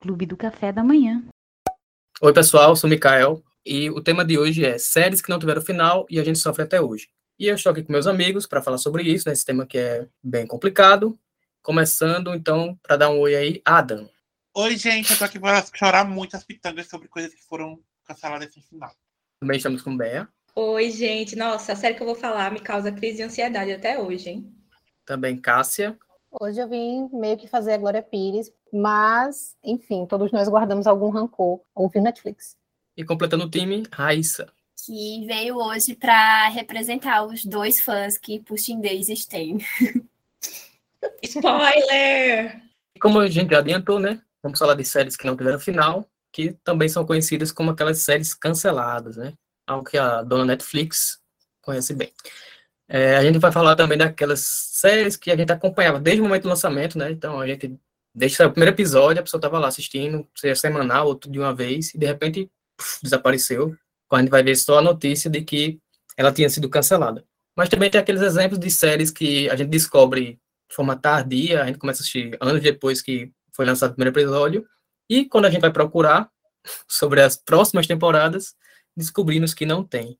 Clube do Café da Manhã. Oi, pessoal, sou o Mikael e o tema de hoje é séries que não tiveram final e a gente sofre até hoje. E eu estou aqui com meus amigos para falar sobre isso, né, esse tema que é bem complicado. Começando, então, para dar um oi aí, Adam. Oi, gente, eu tô aqui para chorar muitas pitangas sobre coisas que foram canceladas sem final. Também estamos com Bea. Oi, gente. Nossa, a série que eu vou falar me causa crise de ansiedade até hoje, hein? Também Cássia. Hoje eu vim meio que fazer a Glória Pires, mas, enfim, todos nós guardamos algum rancor ouvindo Netflix. E completando o time, Raíssa. Que veio hoje para representar os dois fãs que Pushing Daisies tem. Spoiler! E como a gente já adiantou, né? Vamos falar de séries que não tiveram final, que também são conhecidas como aquelas séries canceladas, né? Algo que a dona Netflix conhece bem. É, a gente vai falar também daquelas séries que a gente acompanhava desde o momento do lançamento, né? Então a gente, desde o primeiro episódio, a pessoa estava lá assistindo, seja semanal ou tudo de uma vez, e de repente puf, desapareceu. Quando a gente vai ver só a notícia de que ela tinha sido cancelada. Mas também tem aqueles exemplos de séries que a gente descobre de forma tardia, a gente começa a assistir anos depois que foi lançado o primeiro episódio, e quando a gente vai procurar sobre as próximas temporadas, descobrimos que não tem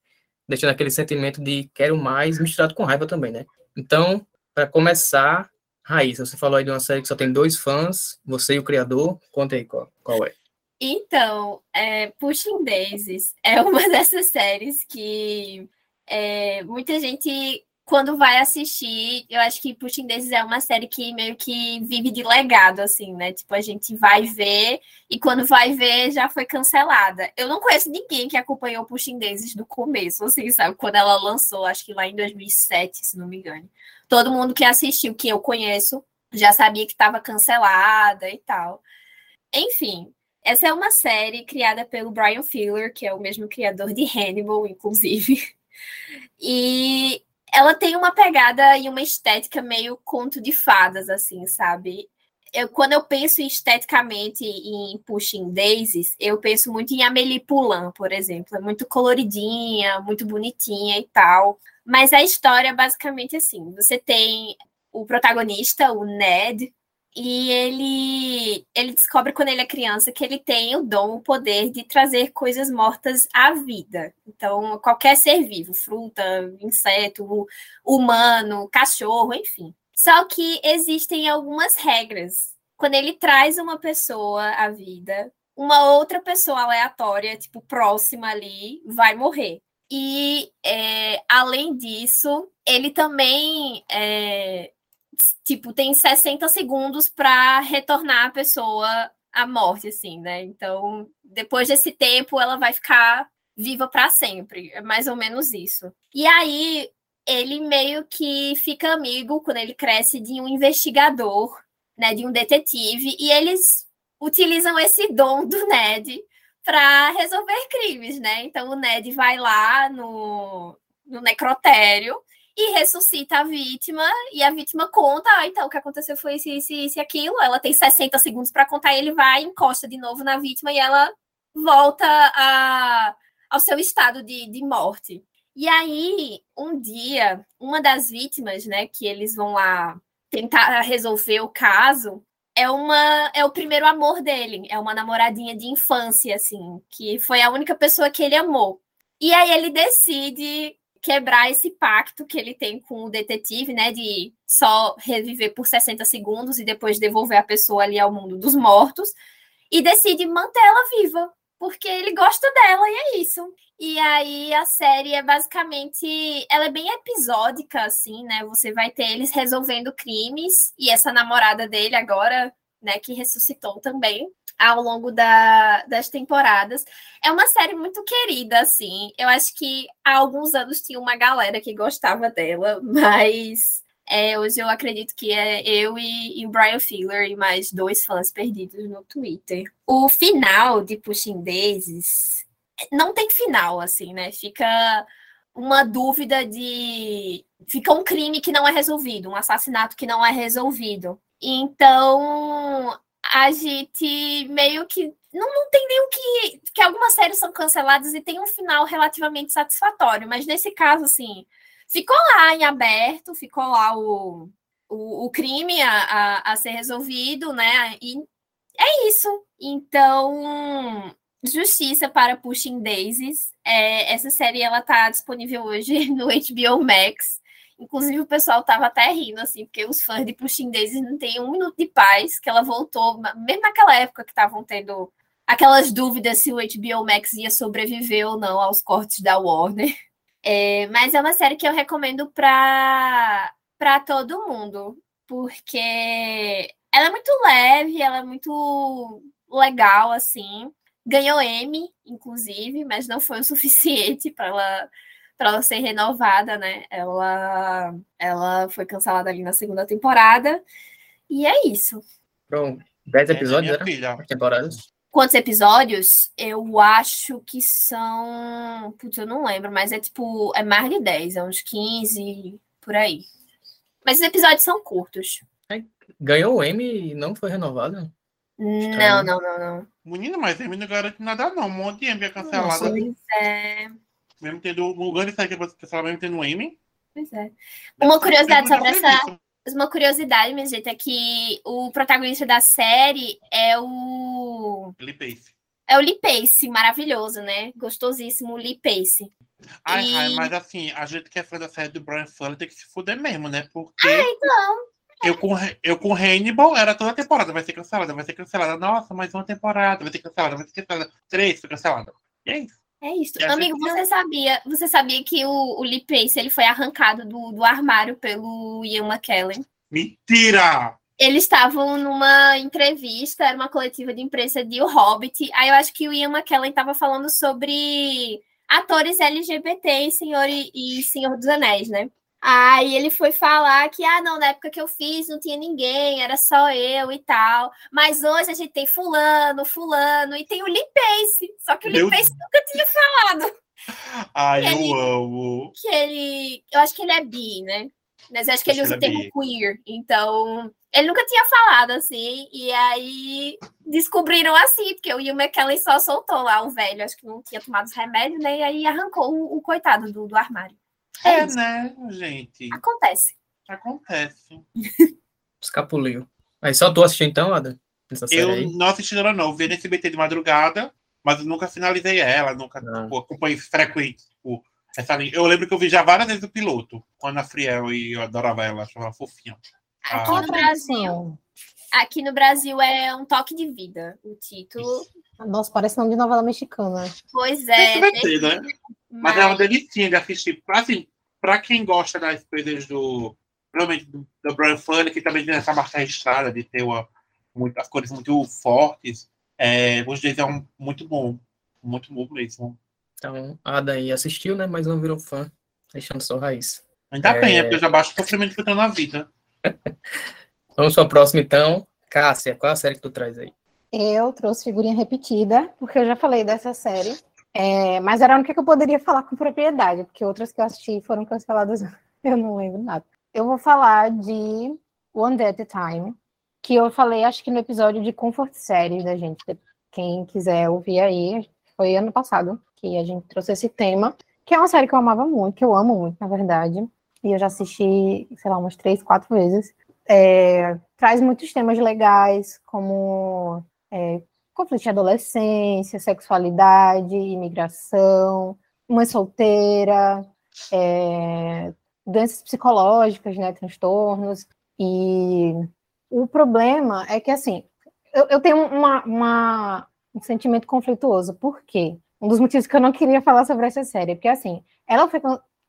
deixando aquele sentimento de quero mais, misturado com raiva também, né? Então, para começar, Raíssa, você falou aí de uma série que só tem dois fãs, você e o criador, conta aí qual, qual é. Então, é, Pushing Daisies é uma dessas séries que é, muita gente quando vai assistir, eu acho que Pushing Daisies é uma série que meio que vive de legado, assim, né? Tipo, a gente vai ver e quando vai ver já foi cancelada. Eu não conheço ninguém que acompanhou Pushing Daisies do começo, assim, sabe? Quando ela lançou, acho que lá em 2007, se não me engano. Todo mundo que assistiu, que eu conheço, já sabia que estava cancelada e tal. Enfim, essa é uma série criada pelo Brian Fuller, que é o mesmo criador de Hannibal, inclusive. E ela tem uma pegada e uma estética meio conto de fadas, assim, sabe? Eu, quando eu penso esteticamente em Pushing Daisies, eu penso muito em Amélie Poulain, por exemplo. É muito coloridinha, muito bonitinha e tal. Mas a história é basicamente assim: você tem o protagonista, o Ned, e ele, ele descobre quando ele é criança que ele tem o dom, o poder de trazer coisas mortas à vida. Então, qualquer ser vivo, fruta, inseto, humano, cachorro, enfim. Só que existem algumas regras. Quando ele traz uma pessoa à vida, uma outra pessoa aleatória, tipo, próxima ali, vai morrer. E, é, além disso, ele também é, tipo, tem 60 segundos para retornar a pessoa à morte, assim, né? Então, depois desse tempo, ela vai ficar viva para sempre. É mais ou menos isso. E aí, ele meio que fica amigo, quando ele cresce, de um investigador, né? De um detetive, e eles utilizam esse dom do Ned para resolver crimes, né? Então, o Ned vai lá no, no necrotério e ressuscita a vítima, e a vítima conta, ah, então o que aconteceu foi isso, isso, isso e aquilo. Ela tem 60 segundos para contar, ele vai, encosta de novo na vítima e ela volta a, ao seu estado de, de morte. E aí, um dia, uma das vítimas, né, que eles vão lá tentar resolver o caso, é uma é o primeiro amor dele, é uma namoradinha de infância, assim, que foi a única pessoa que ele amou. E aí ele decide quebrar esse pacto que ele tem com o detetive, né, de só reviver por 60 segundos e depois devolver a pessoa ali ao mundo dos mortos, e decide manter ela viva, porque ele gosta dela e é isso. E aí a série é basicamente, ela é bem episódica assim, né? Você vai ter eles resolvendo crimes e essa namorada dele agora, né, que ressuscitou também ao longo da, das temporadas. É uma série muito querida, assim. Eu acho que há alguns anos tinha uma galera que gostava dela, mas é, hoje eu acredito que é eu e, e o Brian Filler e mais dois fãs perdidos no Twitter. O final de Pushing Daisies não tem final, assim, né? Fica uma dúvida de. Fica um crime que não é resolvido, um assassinato que não é resolvido. Então, a gente meio que não, não tem nem o que. que algumas séries são canceladas e tem um final relativamente satisfatório, mas nesse caso, assim, ficou lá em aberto, ficou lá o, o, o crime a, a, a, ser resolvido, né? E é isso. Então, justiça para Pushing Daisies. É, essa série ela tá disponível hoje no HBO Max. Inclusive, o pessoal tava até rindo, assim, porque os fãs de Pushing Daisies não têm um minuto de paz, que ela voltou, mesmo naquela época que estavam tendo aquelas dúvidas se o HBO Max ia sobreviver ou não aos cortes da Warner. É, mas é uma série que eu recomendo para todo mundo, porque ela é muito leve, ela é muito legal, assim. Ganhou M, inclusive, mas não foi o suficiente para ela para ela ser renovada, né? Ela, ela foi cancelada ali na segunda temporada. E é isso. Pronto. 10 É, episódios, filha. As temporadas? Quantos episódios? Eu acho que são. Putz, eu não lembro, mas é tipo. É mais de 10, é uns 15 por aí. Mas os episódios são curtos. Ganhou o M e não foi renovado? Não, não, não, não. Menino, mas ele não garante nada, não. Um monte de M é cancelada. Pois é. Mesmo tendo um grande série que é cancelada, mesmo tendo M. Pois é. Uma curiosidade sobre essa-. Uma curiosidade, minha gente, é que o protagonista da série é o. Lee Pace. É o Lee Pace, maravilhoso, né? Gostosíssimo o Lee Pace. Ai, E- ai, mas assim, a gente que é fã da série do Brian Fuller tem que se fuder mesmo, né? Porque Então, eu, com, eu com Hannibal era toda temporada, vai ser cancelada, vai ser cancelada. Nossa, mais uma temporada, vai ser cancelada, vai ser cancelada. Três foi cancelada. E é isso. É isso. E Amigo, gente- você sabia, você sabia que o, o Lee Pace ele foi arrancado do, do armário pelo Ian McKellen? Mentira! Eles estavam numa entrevista, era uma coletiva de imprensa de O Hobbit. Aí eu acho que o Ian McKellen estava falando sobre atores LGBT em Senhor e, e Senhor dos Anéis, né? Aí ele foi falar que, ah, não, na época que eu fiz não tinha ninguém, era só eu e tal. Mas hoje a gente tem fulano, fulano, e tem o Lee Pace. Só que o Meu Pace nunca tinha falado Ai, Ele- eu amo. que ele. Eu acho que ele é bi, né? Mas eu acho que ele Acho usa o que ele é termo queer. Então, ele nunca tinha falado assim. E aí descobriram assim, porque o Ian McKellen só soltou lá o velho. Acho que não tinha tomado os remédios, né? E aí arrancou o, o coitado do, do armário. É, É, isso. né, gente? Acontece. Acontece. Escapuliu. Aí só tu assistiu então, Ada? Eu aí? não assisti ela, não. Eu vi nesse BT de madrugada, mas eu nunca finalizei ela, nunca tipo, acompanhei frequente. Tipo, essa linha. Eu lembro que eu vi já várias vezes o piloto, com a Ana Friel, e eu adorava ela, achava ela fofinha. Aqui Ah. no Brasil, aqui no Brasil é um toque de vida. O título. Nossa, parece nome de novela mexicana. Pois é. SBT, né? Mas mas- é uma delicinha de assistir. Assim, pra quem gosta das coisas do. Realmente do, do Brian Fuller, que também tem essa marca registrada de ter uma, muito, as cores muito fortes. É, os dois é um, muito bom. Muito bom mesmo. Então, a Ada aí assistiu, né? Mas não virou fã, deixando só raiz. Ainda É. bem, é porque eu já baixo o sofrimento que eu tenho na vida. Vamos para a próxima, então. Cássia, qual a série que tu traz aí? Eu trouxe figurinha repetida, porque eu já falei dessa série. É, mas era a única que eu poderia falar com propriedade, porque outras que eu assisti foram canceladas, eu não lembro nada. Eu vou falar de One Day at a Time, que eu falei, acho que no episódio de Comfort Séries da gente. Quem quiser ouvir aí, foi ano passado que a gente trouxe esse tema, que é uma série que eu amava muito, que eu amo muito, na verdade. E eu já assisti, sei lá, umas três, quatro vezes. É, traz muitos temas legais, como é, conflito de adolescência, sexualidade, imigração, mãe solteira, é, doenças psicológicas, né, transtornos. E o problema é que, assim, eu, eu tenho uma, uma- um sentimento conflituoso. Por quê? Um dos motivos que eu não queria falar sobre essa série, porque, assim, ela foi,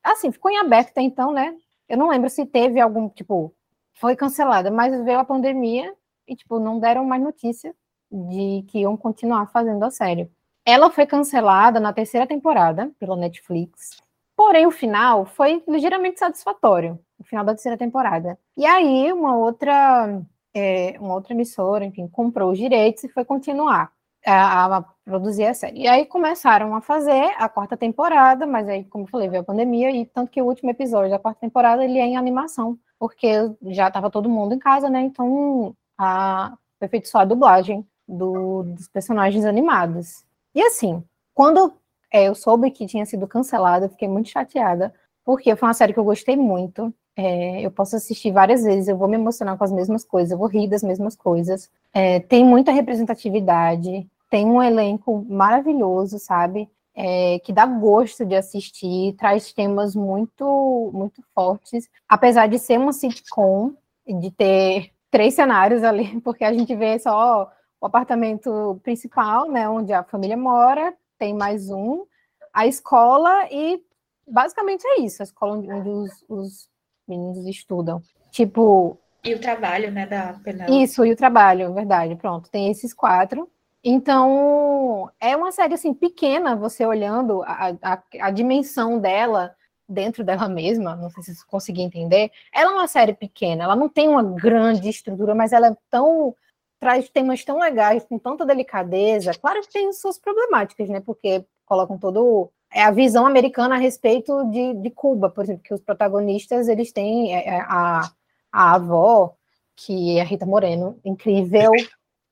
assim, ficou em aberto até então, né? Eu não lembro se teve algum, tipo, foi cancelada, mas veio a pandemia e, tipo, não deram mais notícia de que iam continuar fazendo a série. Ela foi cancelada na terceira temporada pela Netflix, porém o final foi ligeiramente satisfatório, o final da terceira temporada. E aí uma outra, é, uma outra emissora, enfim, comprou os direitos e foi continuar a, a produzir a série. E aí começaram a fazer a quarta temporada, mas aí, como eu falei, veio a pandemia e tanto que o último episódio da quarta temporada ele é em animação, porque já estava todo mundo em casa, né? Então a, foi feito só a dublagem do- dos personagens animados. E assim, quando é, eu soube que tinha sido cancelada, eu fiquei muito chateada, porque foi uma série que eu gostei muito. É, eu posso assistir várias vezes, eu vou me emocionar com as mesmas coisas, eu vou rir das mesmas coisas. É, tem muita representatividade, tem um elenco maravilhoso, sabe? É, que dá gosto de assistir, traz temas muito, muito fortes, apesar de ser uma sitcom, de ter três cenários ali, porque a gente vê só o apartamento principal, né, onde a família mora, tem mais um, a escola e basicamente é isso, a escola onde os, os meninos estudam. Tipo. E o trabalho, né, da Penélope. Isso, e o trabalho, verdade. Pronto, tem esses quatro. Então, é uma série assim pequena, você olhando a, a, a dimensão dela dentro dela mesma, não sei se você conseguir entender. Ela é uma série pequena, ela não tem uma grande estrutura, mas ela é tão traz temas tão legais, com tanta delicadeza. Claro que tem suas problemáticas, né? Porque colocam todo é a visão americana a respeito de, de Cuba, por exemplo, que os protagonistas eles têm é, é, a, a avó, que é a Rita Moreno, incrível.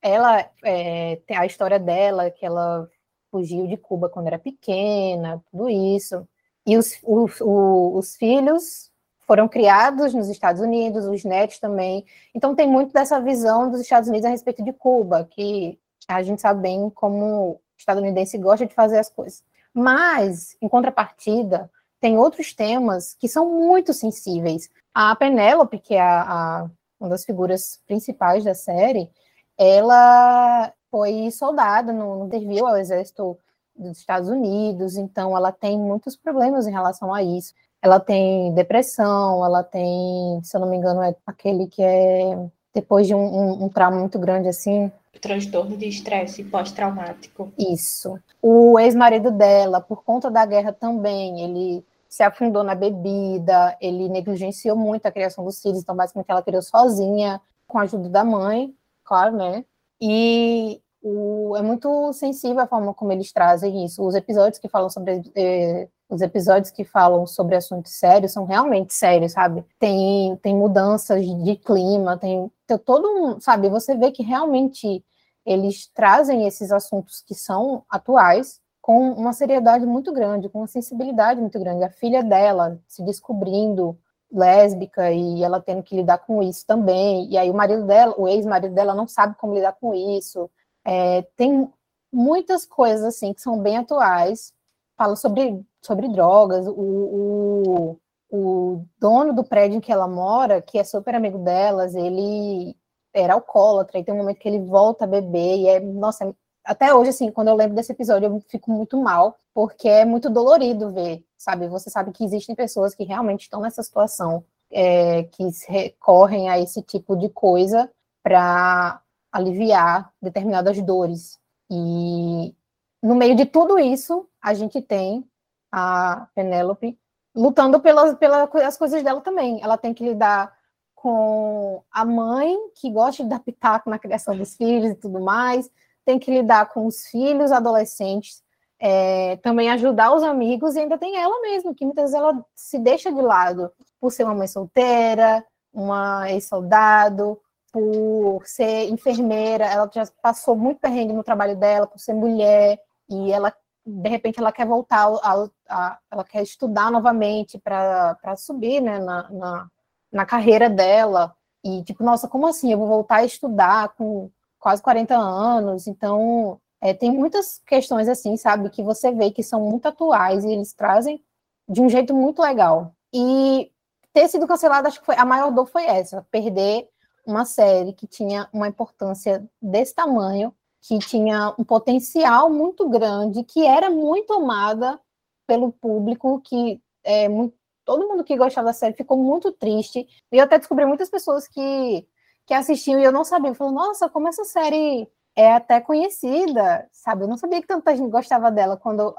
Ela é, tem a história dela, que ela fugiu de Cuba quando era pequena, tudo isso. E os, os, os filhos foram criados nos Estados Unidos, os netos também. Então tem muito dessa visão dos Estados Unidos a respeito de Cuba, que a gente sabe bem como o estadunidense gosta de fazer as coisas. Mas, em contrapartida, tem outros temas que são muito sensíveis. A Penélope, que é a, a, uma das figuras principais da série, ela foi soldada, não serviu ao exército dos Estados Unidos, então ela tem muitos problemas em relação a isso. Ela tem depressão, ela tem, se eu não me engano, é aquele que é depois de um, um, um trauma muito grande assim, transtorno de estresse pós-traumático. Isso. O ex-marido dela, por conta da guerra também, ele se afundou na bebida, ele negligenciou muito a criação dos filhos, então basicamente ela criou sozinha, com a ajuda da mãe, claro, né? E o, é muito sensível a forma como eles trazem isso. Os episódios que falam sobre eh, os episódios que falam sobre assuntos sérios são realmente sérios, sabe? Tem, tem mudanças de clima, tem, tem todo um, sabe? Você vê que realmente eles trazem esses assuntos que são atuais com uma seriedade muito grande, com uma sensibilidade muito grande. A filha dela se descobrindo lésbica e ela tendo que lidar com isso também. E aí o marido dela, o ex-marido dela, não sabe como lidar com isso. É, tem muitas coisas assim que são bem atuais. Fala sobre sobre drogas. O, o, o dono do prédio em que ela mora, que é super amigo delas, ele era alcoólatra, e tem um momento que ele volta a beber, e é, nossa, até hoje, assim, quando eu lembro desse episódio, eu fico muito mal, porque é muito dolorido ver, sabe? Você sabe que existem pessoas que realmente estão nessa situação, é, que recorrem a esse tipo de coisa para aliviar determinadas dores. E no meio de tudo isso, a gente tem a Penélope, lutando pelas, pelas coisas dela também. Ela tem que lidar com a mãe, que gosta de dar pitaco na criação dos filhos e tudo mais, tem que lidar com os filhos adolescentes, é, também ajudar os amigos, e ainda tem ela mesma, que muitas vezes ela se deixa de lado por ser uma mãe solteira, uma ex-soldado, por ser enfermeira, ela já passou muito perrengue no trabalho dela, por ser mulher, e ela de repente ela quer voltar, a, a, ela quer estudar novamente para subir né, na, na, na, carreira dela. E, tipo, nossa, como assim? Eu vou voltar a estudar com quase 40 anos. Então, é, tem muitas questões assim, sabe, que você vê que são muito atuais e eles trazem de um jeito muito legal. E ter sido cancelado, acho que foi, a maior dor foi essa, perder uma série que tinha uma importância desse tamanho que tinha um potencial muito grande, que era muito amada pelo público, que é, muito, todo mundo que gostava da série ficou muito triste. E eu até descobri muitas pessoas que, que assistiam e eu não sabia. Falou, nossa, como essa série é até conhecida, sabe? Eu não sabia que tanta gente gostava dela quando,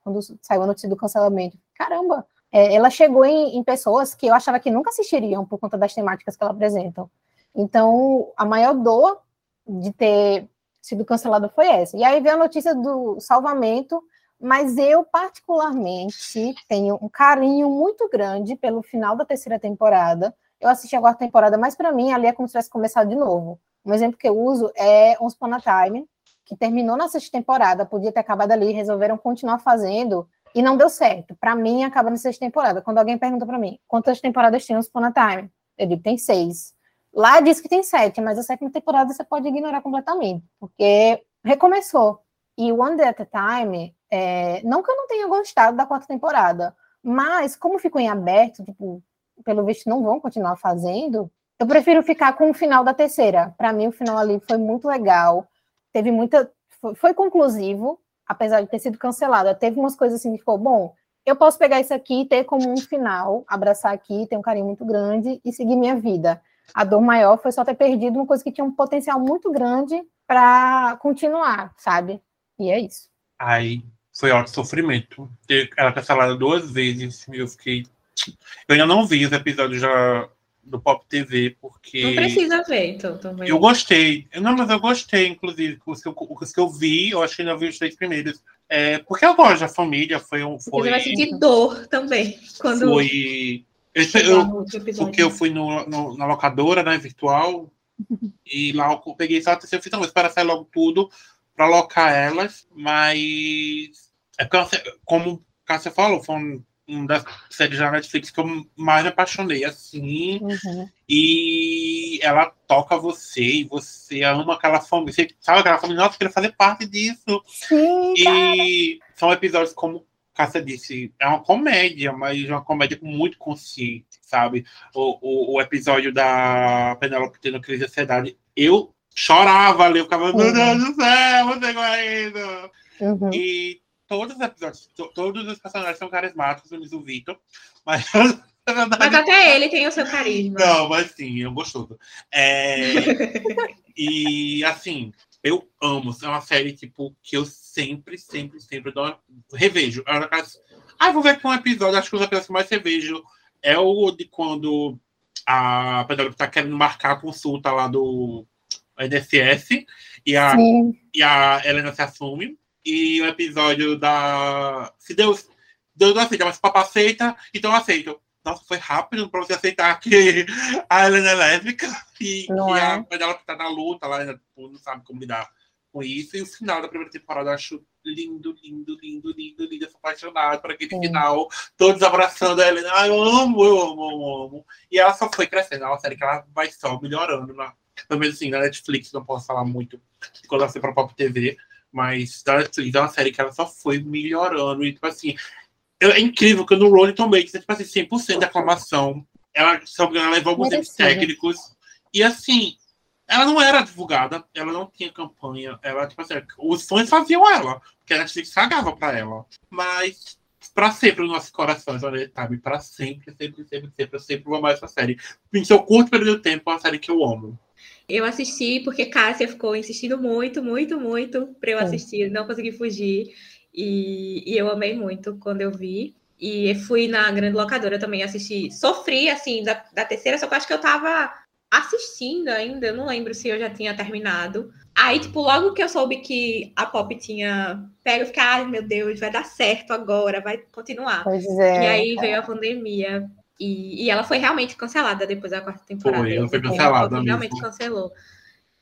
quando saiu a notícia do cancelamento. Caramba! É, ela chegou em, em pessoas que eu achava que nunca assistiriam por conta das temáticas que ela apresenta. Então, a maior dor de ter sido cancelada foi essa. E aí veio a notícia do salvamento, mas eu, particularmente, tenho um carinho muito grande pelo final da terceira temporada. Eu assisti a quarta temporada, mas para mim ali é como se tivesse começado de novo. Um exemplo que eu uso é Once Upon a Time, que terminou na sexta temporada, podia ter acabado ali, resolveram continuar fazendo, E não deu certo. Para mim, acaba na sexta temporada. Quando alguém pergunta para mim quantas temporadas tem o Spona Time, eu digo tem seis. Lá diz que tem sete, mas a sétima temporada você pode ignorar completamente, porque recomeçou. E One Day at a Time, é, não que eu não tenha gostado da quarta temporada, mas como ficou em aberto, tipo, pelo visto não vão continuar fazendo, eu prefiro ficar com o final da terceira. Para mim, o final ali foi muito legal. Teve muita. Foi, foi conclusivo, apesar de ter sido cancelada. Teve umas coisas assim que ficou, bom, eu posso pegar isso aqui e ter como um final, abraçar aqui, ter um carinho muito grande e seguir minha vida. A dor maior foi só ter perdido uma coisa que tinha um potencial muito grande para continuar, sabe? E é isso. Aí foi alto sofrimento. Ela cancelada duas vezes. Eu fiquei. Eu ainda não vi os episódios já do Pop TV, porque. Não precisa ver, então, também. Eu gostei. Não, mas eu gostei, inclusive. Os que eu, os que eu vi, eu acho que ainda vi os três primeiros. É, porque eu gosto da família, foi um. Foi, Você vai sentir dor também. Quando foi. Eu, eu, porque eu fui no, no, na locadora, né, virtual, e lá eu peguei só a terceira, eu fiz, não, espera sair logo tudo para alocar elas, mas é porque, como o Cássia falou, foi um uma das séries da Netflix que eu mais apaixonei, assim. Uhum. E ela toca você, e você ama aquela família. Você sabe aquela família, nossa, eu queria fazer parte disso. Sim, e cara. são episódios, como Cássia disse, é uma comédia, mas é uma comédia muito consciente, sabe? O, o, o episódio da Penelope tendo crise de ansiedade, eu chorava ali, eu ficava, meu Deus do céu, você guarda. Uhum. E todos os episódios, to, todos os personagens são carismáticos, menos o Vitor, mas. Mas até ele tem o seu carisma. Não, mas sim, é um gostoso. É... e assim, eu amo. É uma série tipo que eu sempre, sempre, sempre dou... revejo. Ah, vou ver aqui um episódio. Acho que os episódios que mais revejo é o de quando a Penelope tá querendo marcar a consulta lá do NSS e a, e a Helena se assume e o episódio da. Se Deus, Deus não aceita, mas o Papa aceita, então eu aceito. Nossa, foi rápido para você aceitar que a Helena é lésbica e não que é. a Penelope tá na luta lá, tipo, não sabe como lidar com isso. E o final da primeira temporada eu acho lindo, lindo, lindo, lindo, lindo. Eu sou apaixonado por aquele final, todos abraçando a Helena. Eu amo, eu amo, eu amo. E ela só foi crescendo. É uma série que ela vai só melhorando. Na, pelo menos assim, na Netflix, não posso falar muito quando ela foi pra Pop TV. Mas da Netflix é uma série que ela só foi melhorando. E, tipo assim, é incrível que no Rolling Tomatoes é, tipo assim, 100% de aclamação. Ela, se não ela levou alguns erros técnicos. E, assim, ela não era divulgada, ela não tinha campanha. Ela, tipo assim, os fãs faziam ela, porque a Netflix pagava pra ela. Mas para sempre nos nossos corações, olha, sabe? Para sempre, sempre, sempre, sempre, eu sempre vou amar essa série. Em seu curto período de tempo, é uma série que eu amo. Eu assisti porque Cássia ficou insistindo muito, muito, muito para eu assistir, não consegui fugir. E, e, eu amei muito quando eu vi. E fui na grande locadora também assistir. Sofri, assim, da, da terceira, só que eu acho que eu tava assistindo ainda, eu não lembro se eu já tinha terminado. Aí, tipo, logo que eu soube que a Pop tinha pego, eu fiquei, ai meu Deus, vai dar certo agora, vai continuar. Pois é. E aí veio a pandemia. E, e ela foi realmente cancelada depois da quarta temporada. Foi, ela foi cancelada. Realmente cancelou.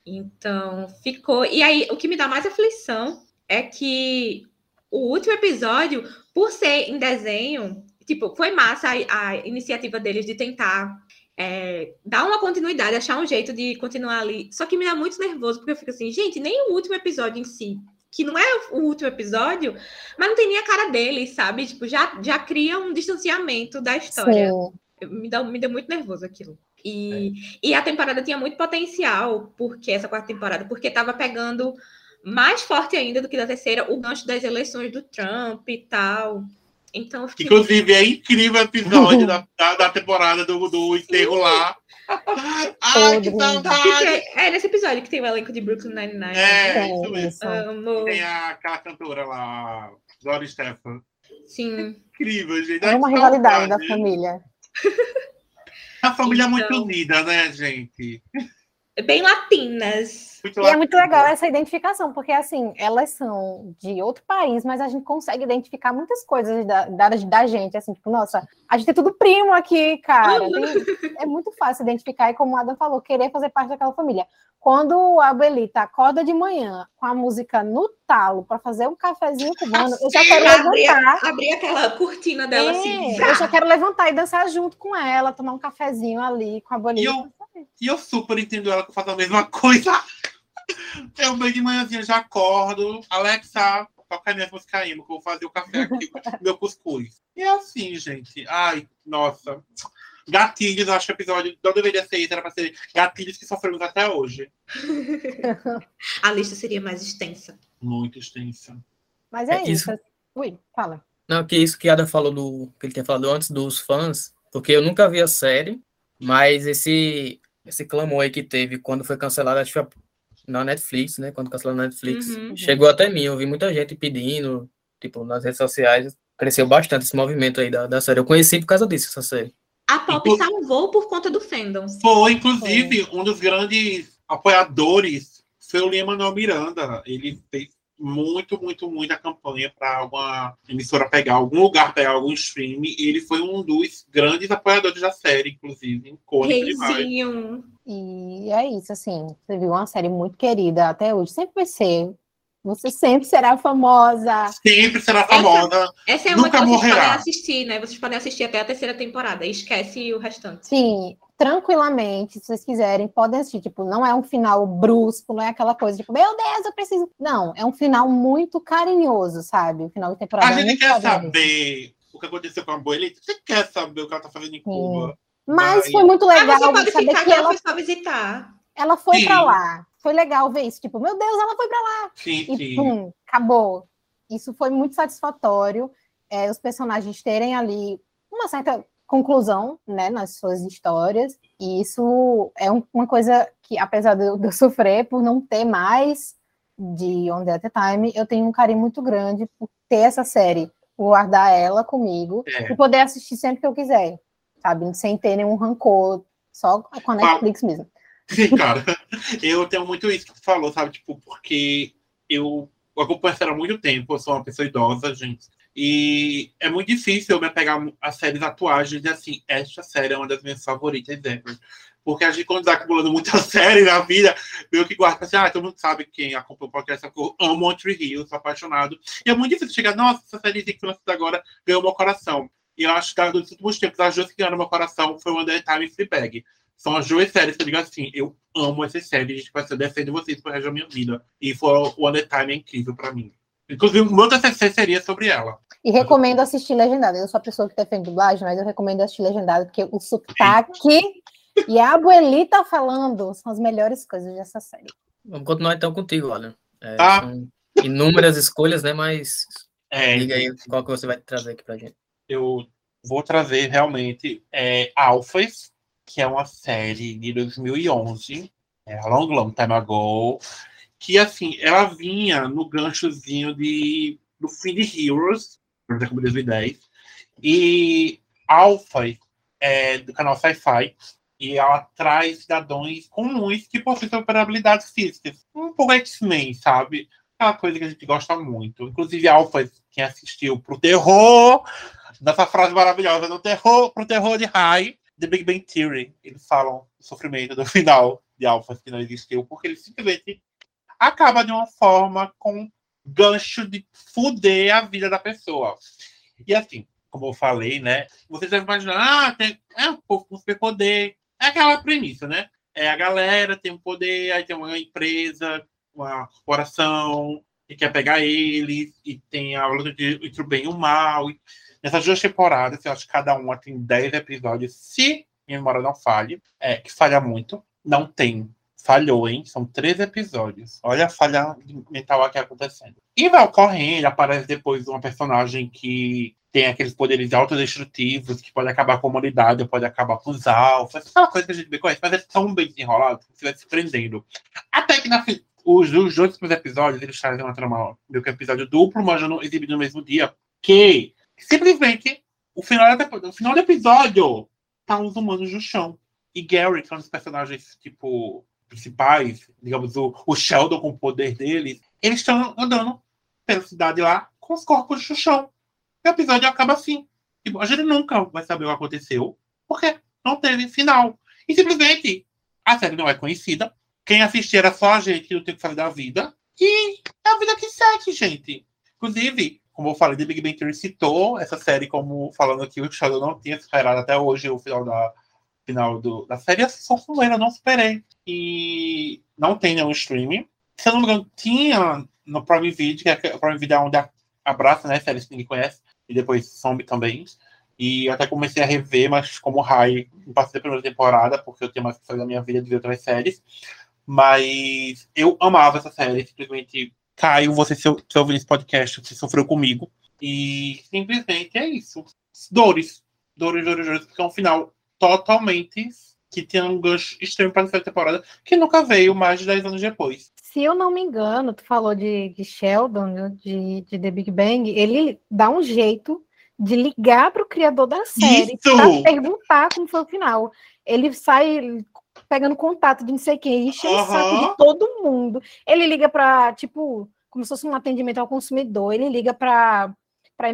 Então, ficou. E aí, o que me dá mais aflição é que o último episódio, por ser em desenho, tipo, foi massa a, a iniciativa deles de tentar é, dar uma continuidade, achar um jeito de continuar ali. Só que me dá muito nervoso, porque eu fico assim, gente, nem o último episódio em si que não é o último episódio, mas não tem nem a cara dele, sabe? Tipo, já, já cria um distanciamento da história. Me, dá, me deu muito nervoso aquilo. E, é. e a temporada tinha muito potencial, porque essa quarta temporada, porque estava pegando mais forte ainda do que da terceira o gancho das eleições do Trump e tal. Então, fiquei... Inclusive, é incrível o episódio da, da, da, temporada do, do enterro lá. Ai, que saudade! É, é nesse episódio que tem o elenco de Brooklyn Nine-Nine. É, é, isso mesmo. Amo. Tem a, aquela cantora lá, Gloria Stefan. Sim. Incrível, gente. É uma rivalidade da família. A família então... é muito então. unida, né, gente? Bem latinas. Muito E é muito legal essa identificação, porque assim, elas são de outro país, mas a gente consegue identificar muitas coisas da, da, da gente, assim, tipo, nossa, a gente é tudo primo aqui, cara. Tem- é muito fácil identificar, e como o Adam falou, querer fazer parte daquela família. Quando a Belita acorda de manhã com a música no talo para fazer um cafezinho cubano, eu já quero Abrir, levantar. abrir aquela cortina dela É, assim. eu já quero levantar e dançar junto com ela, tomar um cafezinho ali com a E Belita. eu, e eu super entendo ela que eu faço a mesma coisa. Eu bem de manhãzinha já acordo. Alexa, toca minha música emo, que eu vou fazer o café aqui, meu cuscuz. E é assim, gente. Ai, nossa. Gatilhos, eu acho que o episódio não deveria ser isso, era pra ser gatilhos que sofremos até hoje. A lista seria mais extensa. Muito extensa. Mas é, É isso. isso. Ui, fala. Não, que isso que Ada falou do que ele tinha falado antes dos fãs, porque eu nunca vi a série, mas esse esse clamor aí que teve quando foi cancelado, acho que foi na Netflix, né? Quando cancelou na Netflix, Uhum. chegou até mim, eu vi muita gente pedindo, tipo, nas redes sociais, cresceu bastante esse movimento aí da, da série. Eu conheci por causa disso, essa série. A Pop Inclu- salvou por conta do fandom. Foi, inclusive, um dos grandes apoiadores foi o Lima Miranda. Ele fez muito, muito, muita campanha para uma emissora pegar algum lugar, pegar algum stream. E ele foi um dos grandes apoiadores da série, inclusive. Icônico demais. E é isso, assim, você viu uma série muito querida até hoje, sempre vai ser. Você sempre será famosa. Sempre será famosa. Essa é Nunca uma que vocês morrerá. podem assistir, né? Vocês podem assistir até a terceira temporada. Esquece o restante. Sim, tranquilamente, se vocês quiserem, podem assistir. Tipo, não é um final brusco, não é aquela coisa, tipo, meu Deus, eu preciso. Não, é um final muito carinhoso, sabe? O final de temporada. A gente quer carinhoso. que o que aconteceu com a Boelita. Você quer saber o que ela tá fazendo em Cuba? Mas Mas- foi muito legal você pode saber que que ela foi só visitar. ela foi Sim. pra lá. Foi legal ver isso. Tipo, meu Deus, ela foi pra lá. Sim, E sim. pum, acabou. Isso foi muito satisfatório. é, os personagens terem ali uma certa conclusão, né, nas suas histórias. E isso é um- uma coisa que, apesar de eu, de eu sofrer por não ter mais de On the Other Time, eu tenho um carinho muito grande por ter essa série, por guardar ela comigo É. e poder assistir sempre que eu quiser, sabe? Sem ter nenhum rancor, só com a Netflix mesmo. Sim, cara. Eu tenho muito isso que tu falou, sabe? Tipo, porque eu acompanho a série há muito tempo, eu sou uma pessoa idosa, gente. E é muito difícil eu me apegar a séries atuais e dizer assim, esta série é uma das minhas favoritas ever. Porque a gente, quando está acumulando muita série na vida, meio que guarda assim, ah, todo mundo sabe quem acompanha o podcast, eu amo Tree Hill, sou apaixonado. E é muito difícil chegar, nossa, essa série que foi lançada agora ganhou meu coração. E eu acho que dos últimos tempos, as duas que ganharam meu coração foi One Day Time e Fleabag. São as duas séries que eu digo assim, eu amo essas séries, gente, vai ser defendo vocês pro resto da minha vida. E foi o Day Time é incrível pra mim. Inclusive, o meu TCC seria sobre ela. E recomendo assistir legendado. Eu sou a pessoa que defende dublagem, mas eu recomendo assistir legendado, porque o sotaque e a abuelita falando são as melhores coisas dessa série. Vamos continuar então contigo, olha. É, Tá. São inúmeras escolhas, né? Mas É, diga aí qual que você vai trazer aqui pra gente. eu vou trazer realmente é, Alphas, que é uma série de 2011, é, a long, long time ago, que assim, ela vinha no ganchozinho de, do fim de Heroes, como 2010, e Alphas é do canal Sci-Fi, e ela traz cidadãos comuns que possuem superabilidades físicas. Um pouco X-Men, sabe? Aquela coisa que a gente gosta muito. Inclusive, Alphas, quem assistiu pro terror, nessa frase maravilhosa, no terror, pro terror de High, The Big Bang Theory, eles falam do sofrimento do final de Alphas que não existiu, porque ele simplesmente acaba de uma forma com gancho de fuder a vida da pessoa. E assim, como eu falei, né? Vocês devem imaginar, ah, tem, é um povo com superpoder. É aquela premissa, né? É a galera tem um poder, aí tem uma empresa, uma corporação que quer pegar eles, e tem a luta de- entre o bem e o mal. Nessas duas temporadas, eu acho que cada uma tem 10 episódios, se minha memória não falhe, é, que falha muito. Não tem. Falhou, hein? São três episódios. Olha a falha mental aqui acontecendo. E vai ocorrendo, aparece depois uma personagem que tem aqueles poderes autodestrutivos, que pode acabar com a humanidade, pode acabar com os alfas, aquela coisa que a gente bem conhece, mas é tão bem desenrolado que você vai se prendendo. Até que na, os, os primeiros episódios, eles trazem uma trama, meio que episódio duplo, mas não exibido no mesmo dia, que simplesmente o final, o final do episódio tá os humanos no chão. E Gary, que é um dos personagens, tipo, principais, digamos, o, o Sheldon com o poder deles, eles estão andando pela cidade lá com os corpos no chão. E o episódio acaba assim. Tipo, a gente nunca vai saber o que aconteceu, porque não teve final. E simplesmente a série não é conhecida. Quem assistia era só a gente que não tem que fazer da vida. E é a vida que segue, gente. Inclusive, como eu falei, The Big Bang Theory citou essa série como falando que o Sheldon não tinha superado até hoje o final da, final do, da série. Só com eu não superei. E não tem nenhum streaming. Se eu não me engano, tinha no Prime Video, que é o Prime Video é onde abraça, né, séries que ninguém conhece. E depois some também. E até comecei a rever, mas como não passei a primeira temporada, porque eu tenho mais que fazer na minha vida de ver outras séries. Mas eu amava essa série, simplesmente Caio, você se, ouvir esse podcast, você sofreu comigo. E simplesmente é isso. Dores. Dores, dores, dores, porque é um final totalmente que tinha um gancho extremo para essa temporada, que nunca veio mais de 10 anos depois. Se eu não me engano, tu falou de, de Sheldon, né, de, de The Big Bang, ele dá um jeito de ligar para o criador da série para perguntar como foi o final. Ele sai pegando contato de não sei quem, enche uhum. o saco de todo mundo. Ele liga para, tipo, como se fosse um atendimento ao consumidor, ele liga para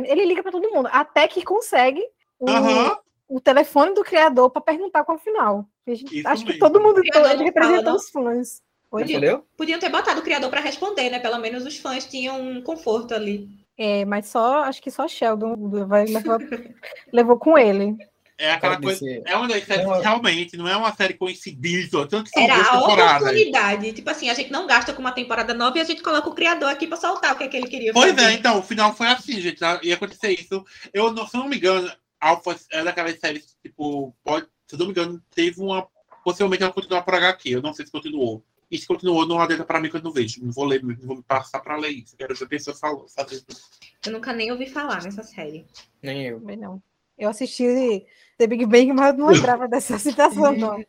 ele liga para todo mundo, até que consegue o, uhum. O telefone do criador para perguntar qual é o final. Gente, acho mesmo. que todo mundo ele representa fala, os fãs. Podiam, podiam ter botado o criador para responder, né? Pelo menos os fãs tinham um conforto ali. É, mas só acho que só Sheldon vai levar, levou com ele. É aquela Pode coisa. Ser. É uma das séries que realmente não é uma série coincidência. Tanto que são Era a oportunidade. Tipo assim, a gente não gasta com uma temporada nova e a gente coloca o criador aqui pra soltar o que, é que ele queria pois fazer. é, então, o final foi assim, gente. Ia acontecer isso. Eu, se não me engano, Alpha é daquelas séries, tipo, pode, se não me engano, teve uma. Possivelmente ela continuou por HQ. Eu não sei se continuou. E se continuou, não adenta para mim que eu não vejo. Não vou ler, não vou me passar para ler isso. Quero ver a pessoa falou, sabe? Eu nunca nem ouvi falar nessa série. Nem eu. Também não. Eu assisti The Big Bang, mas não lembrava dessa citação, não.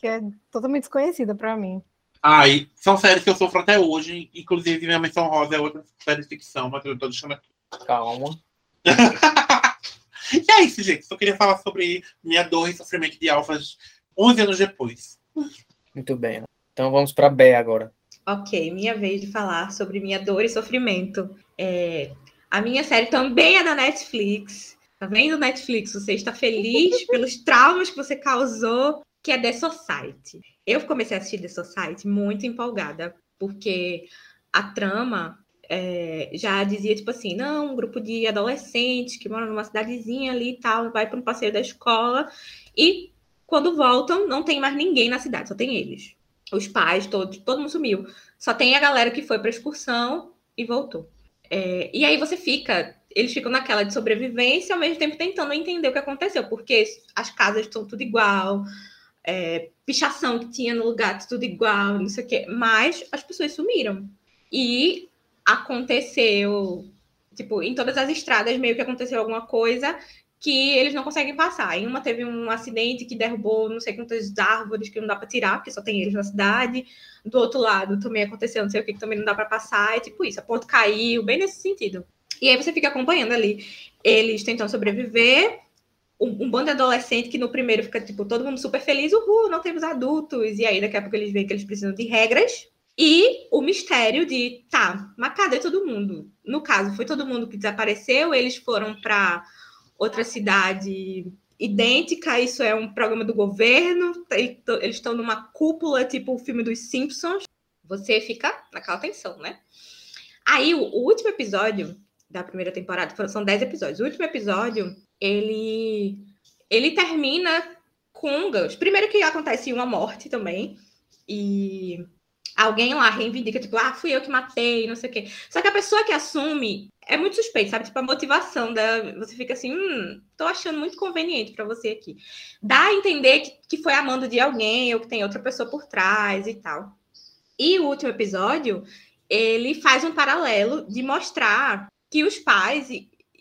Que é totalmente desconhecida para mim. Ah, e são séries que eu sofro até hoje. Inclusive, minha menção rosa é outra série de ficção, mas eu tô deixando aqui. Calma. e é isso, gente. Só queria falar sobre minha dor e sofrimento de alfas 11 anos depois. Muito bem. Então vamos para B agora. Ok, minha vez de falar sobre minha dor e sofrimento. É, a minha série também é da Netflix. Tá vendo, Netflix? Você está feliz pelos traumas que você causou, que é The Society. Eu comecei a assistir The Society muito empolgada, porque a trama é, já dizia, tipo assim, não, um grupo de adolescentes que moram numa cidadezinha ali e tal, vai para um passeio da escola, e quando voltam, não tem mais ninguém na cidade, só tem eles. Os pais, todos, todo mundo sumiu. Só tem a galera que foi para excursão e voltou. É, e aí você fica eles ficam naquela de sobrevivência, ao mesmo tempo tentando entender o que aconteceu, porque as casas estão tudo igual, é, pichação que tinha no lugar, tudo igual, não sei o quê, mas as pessoas sumiram. E aconteceu, tipo, em todas as estradas meio que aconteceu alguma coisa que eles não conseguem passar. Em uma teve um acidente que derrubou não sei quantas árvores que não dá para tirar, porque só tem eles na cidade. Do outro lado também aconteceu não sei o que que também não dá para passar. É tipo isso, a ponto caiu, bem nesse sentido. E aí você fica acompanhando ali eles tentando sobreviver. Um, um bando de adolescente que no primeiro fica, tipo, todo mundo super feliz, uhul, não temos adultos. E aí daqui a pouco eles veem que eles precisam de regras. E o mistério de, tá, mas cadê todo mundo? No caso, foi todo mundo que desapareceu, eles foram para outra cidade idêntica, isso é um programa do governo, eles estão numa cúpula, tipo o filme dos Simpsons. Você fica naquela tensão, né? Aí, o, o último episódio da primeira temporada, são 10 episódios. O último episódio, ele ele termina com um gancho. Primeiro que acontece uma morte também, e alguém lá reivindica, tipo, ah, fui eu que matei, não sei o quê. Só que a pessoa que assume é muito suspeito, sabe? Tipo, a motivação da. Você fica assim, hum, tô achando muito conveniente para você aqui. Dá a entender que, que foi amando de alguém ou que tem outra pessoa por trás e tal. E o último episódio, ele faz um paralelo de mostrar que os pais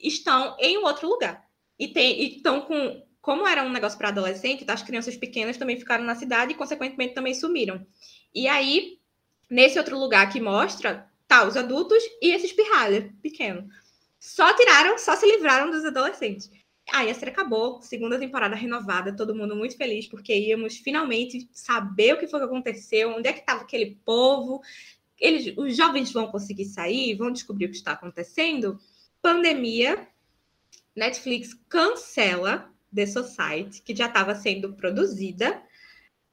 estão em um outro lugar. E estão com. Como era um negócio para adolescente, as crianças pequenas também ficaram na cidade e, consequentemente, também sumiram. E aí, nesse outro lugar que mostra, tá os adultos e esses pirralha pequeno. Só tiraram, só se livraram dos adolescentes. Aí a série acabou, segunda temporada renovada, todo mundo muito feliz, porque íamos finalmente saber o que foi que aconteceu, onde é que estava aquele povo. Eles, os jovens vão conseguir sair, vão descobrir o que está acontecendo. Pandemia, Netflix cancela The Society, que já estava sendo produzida,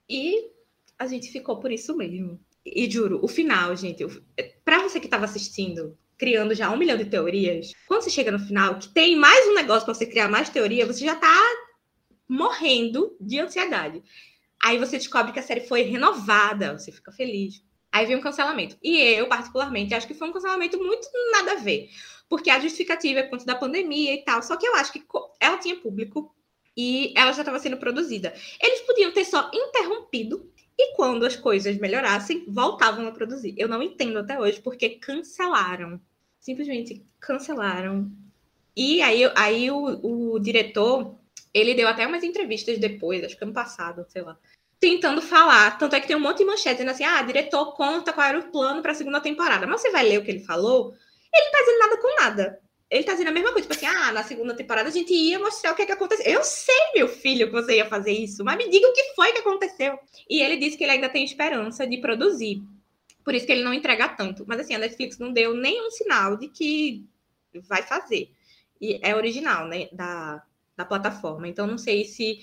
e a gente ficou por isso mesmo. E juro, o final, gente, para você que estava assistindo, criando já um milhão de teorias, quando você chega no final, que tem mais um negócio para você criar mais teoria, você já está morrendo de ansiedade. Aí você descobre que a série foi renovada, você fica feliz. Aí vem um cancelamento. E eu, particularmente, acho que foi um cancelamento muito nada a ver. Porque a justificativa é por conta da pandemia e tal. Só que eu acho que ela tinha público e ela já estava sendo produzida. Eles podiam ter só interrompido e quando as coisas melhorassem, voltavam a produzir. Eu não entendo até hoje porque cancelaram. Simplesmente cancelaram. E aí, aí o, o diretor, ele deu até umas entrevistas depois, acho que ano passado, sei lá, tentando falar. Tanto é que tem um monte de manchete dizendo assim: ah, diretor conta qual era o plano para a segunda temporada. Mas você vai ler o que ele falou, ele não tá dizendo nada com nada ele tá dizendo a mesma coisa, tipo assim, ah, na segunda temporada a gente ia mostrar o que é que aconteceu. Eu sei, meu filho, que você ia fazer isso, mas me diga o que foi que aconteceu. E ele disse que ele ainda tem esperança de produzir. Por isso que ele não entrega tanto. Mas assim, a Netflix não deu nenhum sinal de que vai fazer. E é original, né, da, da plataforma. Então não sei se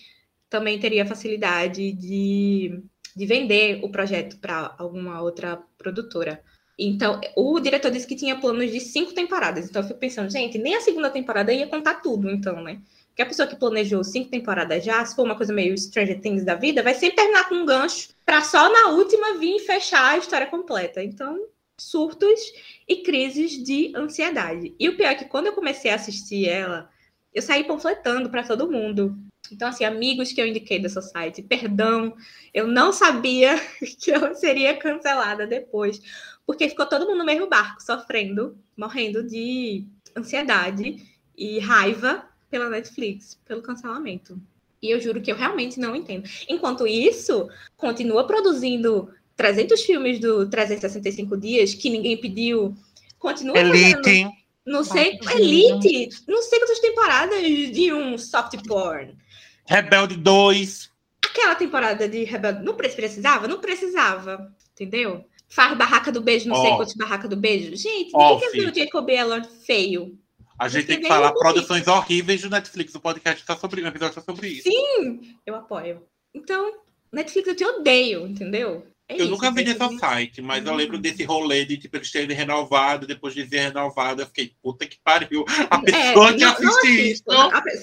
também teria facilidade de, de vender o projeto para alguma outra produtora. Então, o diretor disse que tinha planos de cinco temporadas. Então, eu fico pensando, gente, nem a segunda temporada ia contar tudo, então, né? Porque a pessoa que planejou cinco temporadas já, se for uma coisa meio Stranger Things da vida, vai sempre terminar com um gancho para só na última vir fechar a história completa. Então, surtos e crises de ansiedade. E o pior é que quando eu comecei a assistir ela, eu saí panfletando para todo mundo. Então, assim, amigos que eu indiquei dessa site, perdão, eu não sabia que eu seria cancelada depois porque ficou todo mundo no mesmo barco, sofrendo, morrendo de ansiedade e raiva pela Netflix, pelo cancelamento. E eu juro que eu realmente não entendo. Enquanto isso, continua produzindo 300 filmes do 365 dias que ninguém pediu, continua Elite. fazendo não sei, Elite, não sei quantas temporadas de um soft porn. Rebelde 2. Aquela temporada de Rebelde não precisava? Não precisava, entendeu? Faz barraca do beijo, não oh. sei quantos barraca do beijo. Gente, oh, quer ver o Jacob Elord feio? A gente tem que falar produções horríveis do Netflix. O podcast está sobre o episódio está sobre isso. Sim, eu apoio. Então, Netflix eu te odeio, entendeu? É eu isso, nunca vi nessa site, mas eu lembro desse rolê de tipo, eles terem renovado, depois de ser renovado, eu fiquei, puta que pariu. A é, pessoa é, que assiste isso.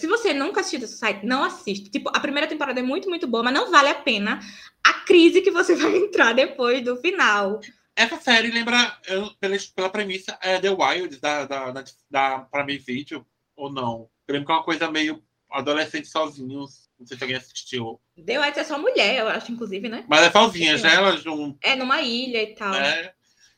Se você nunca assistiu esse site, não assiste. Tipo, a primeira temporada é muito, muito boa, mas não vale a pena a crise que você vai entrar depois do final. Essa série lembra, pela, pela premissa, é The Wild, da, da, da, da Prime Video, ou não? Eu lembro que é uma coisa meio adolescente sozinhos não sei se alguém assistiu. The White é só mulher, eu acho, inclusive, né? Mas é sozinha, já ela junto. É numa ilha e tal. É.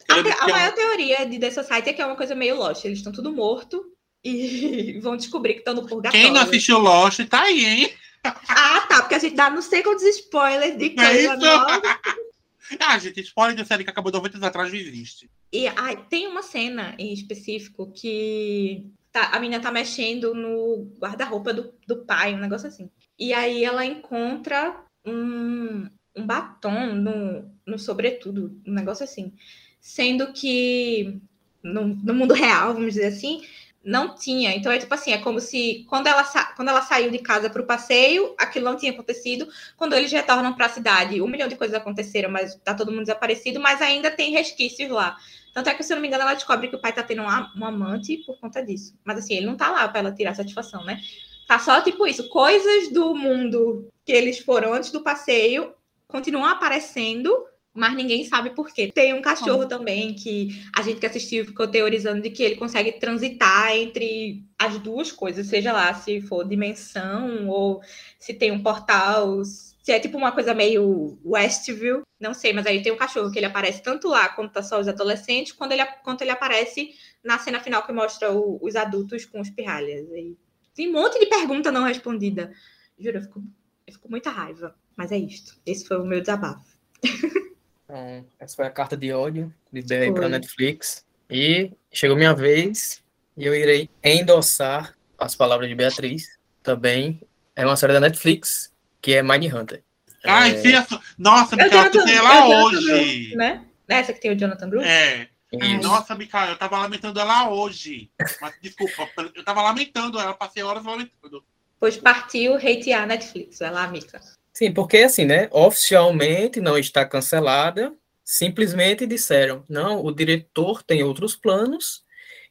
A, te, a maior teoria de The Society é que é uma coisa meio Lost. Eles estão tudo morto e vão descobrir que estão no purgatório. Quem não assistiu Lost, tá aí, hein? Ah, tá, porque a gente dá não sei quantos spoilers de coisa é nova. ah, gente, spoiler da série que acabou 90 anos atrás não existe. E ah, tem uma cena em específico que tá, a menina tá mexendo no guarda-roupa do, do pai, um negócio assim. E aí ela encontra um, um batom no, no sobretudo, um negócio assim. Sendo que no, no mundo real, vamos dizer assim, não tinha. Então é tipo assim, é como se quando ela, quando ela saiu de casa para o passeio, aquilo não tinha acontecido. Quando eles retornam para a cidade, um milhão de coisas aconteceram, mas tá todo mundo desaparecido, mas ainda tem resquícios lá. Tanto é que, se eu não me engano, ela descobre que o pai tá tendo um, um amante por conta disso. Mas assim, ele não tá lá para ela tirar satisfação, né? Tá só tipo isso, coisas do mundo que eles foram antes do passeio continuam aparecendo, mas ninguém sabe por quê. Tem um cachorro também que a gente que assistiu ficou teorizando de que ele consegue transitar entre as duas coisas, seja lá se for dimensão ou se tem um portal, se é tipo uma coisa meio Westview, não sei, mas aí tem um cachorro que ele aparece tanto lá quando tá só os adolescentes, quando ele, quanto ele aparece na cena final que mostra o, os adultos com os pirralhas. E tem um monte de pergunta não respondida. Juro, eu fico, eu fico muita raiva. Mas é isto. Esse foi o meu desabafo. Então, essa foi a carta de ódio de dei para Netflix. E chegou minha vez e eu irei endossar as palavras de Beatriz. também é uma série da Netflix, que é Mindhunter. Ai, é... sim, nossa, É o Micael, tu tem é ela Jonathan hoje. Brew, né? Essa que tem o Jonathan Brew? É. Isso. Nossa, Micael, eu tava lamentando ela hoje. Mas desculpa, eu tava lamentando ela, passei horas lamentando. Pois partiu hatear a Netflix. Vai lá, Mica. Sim, porque assim, né? Oficialmente não está cancelada. Simplesmente disseram, não, o diretor tem outros planos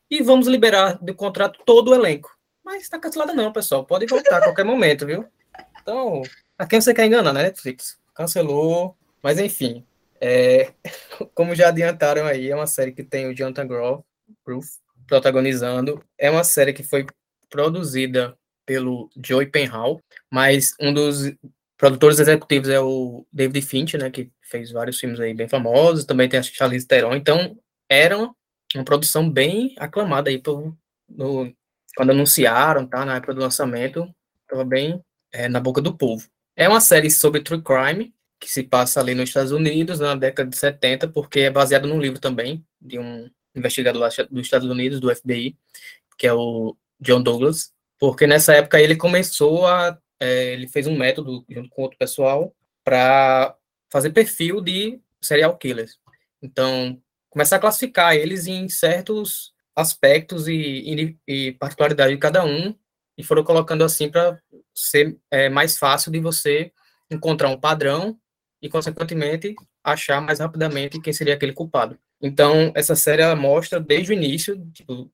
e vamos liberar do contrato todo o elenco. Mas está cancelada não, pessoal. Pode voltar a qualquer momento, viu? Então, a quem você quer enganar, né, Netflix? Cancelou, mas enfim. É, como já adiantaram aí, é uma série que tem o Jonathan Groff protagonizando. É uma série que foi produzida pelo Joey Penhall, mas um dos produtores executivos é o David Fincher, né, que fez vários filmes aí bem famosos, também tem a Charlize Theron, então era uma, produção bem aclamada aí por, no, quando anunciaram, tá, na época do lançamento, estava bem é, na boca do povo. É uma série sobre true crime, que se passa ali nos Estados Unidos, na década de 70, porque é baseado num livro também, de um investigador lá dos Estados Unidos, do FBI, que é o John Douglas, porque nessa época ele começou a é, ele fez um método junto com outro pessoal para fazer perfil de serial killers. Então, começar a classificar eles em certos aspectos e, e, e particularidades de cada um, e foram colocando assim para ser é, mais fácil de você encontrar um padrão e, consequentemente, achar mais rapidamente quem seria aquele culpado. Então, essa série ela mostra desde o início, tipo,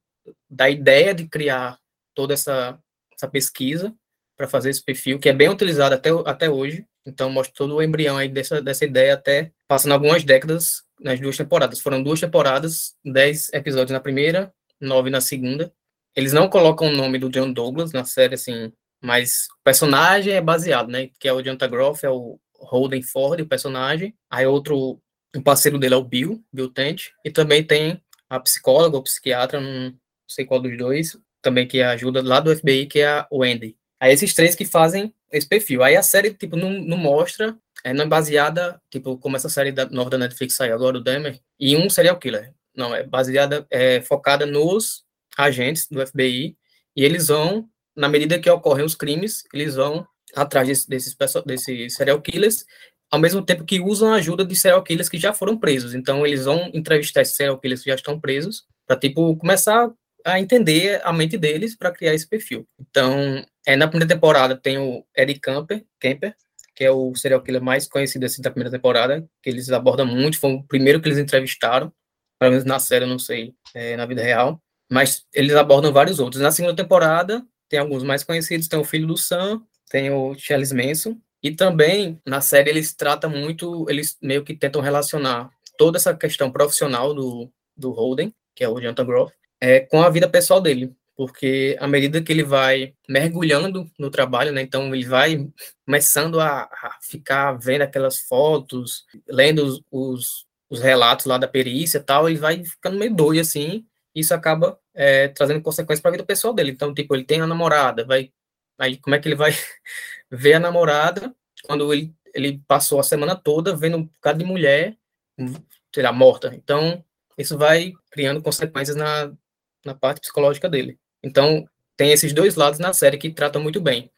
da ideia de criar toda essa, essa pesquisa para fazer esse perfil, que é bem utilizado até, até hoje. Então, mostra todo o embrião aí dessa, dessa ideia, até passando algumas décadas nas duas temporadas. Foram duas temporadas, dez episódios na primeira, nove na segunda. Eles não colocam o nome do John Douglas na série, assim, mas o personagem é baseado, né? Que é o Jonathan Groff, é o Holden Ford, o personagem. Aí outro, o parceiro dele é o Bill, Bill Tent. E também tem a psicóloga ou psiquiatra, não sei qual dos dois, também que ajuda lá do FBI, que é a Wendy. Aí esses três que fazem esse perfil. Aí a série, tipo, não, não mostra, é, não é baseada, tipo, como essa série da, nova da Netflix saiu agora, o Dahmer, em um serial killer. Não, é baseada, é focada nos agentes do FBI, e eles vão, na medida que ocorrem os crimes, eles vão atrás desse, desses, desses serial killers, ao mesmo tempo que usam a ajuda de serial killers que já foram presos. Então, eles vão entrevistar esses serial killers que já estão presos, para, tipo, começar a entender a mente deles para criar esse perfil. Então, é, na primeira temporada tem o Eric Camper, Kemper, que é o serial killer mais conhecido assim, da primeira temporada, que eles abordam muito, foi o primeiro que eles entrevistaram, pelo menos na série, eu não sei, é, na vida real, mas eles abordam vários outros. Na segunda temporada, tem alguns mais conhecidos, tem o filho do Sam, tem o Charles Manson, e também, na série, eles tratam muito, eles meio que tentam relacionar toda essa questão profissional do, do Holden, que é o Jonathan Groff, é, com a vida pessoal dele, porque à medida que ele vai mergulhando no trabalho, né, então ele vai começando a, a ficar vendo aquelas fotos, lendo os, os, os, relatos lá da perícia e tal, ele vai ficando meio doido assim, isso acaba é, trazendo consequências para a vida pessoal dele. Então, tipo, ele tem a namorada, vai, aí como é que ele vai ver a namorada quando ele, ele passou a semana toda vendo um bocado de mulher, sei lá, morta. Então, isso vai criando consequências na, na parte psicológica dele. Então, tem esses dois lados na série que tratam muito bem.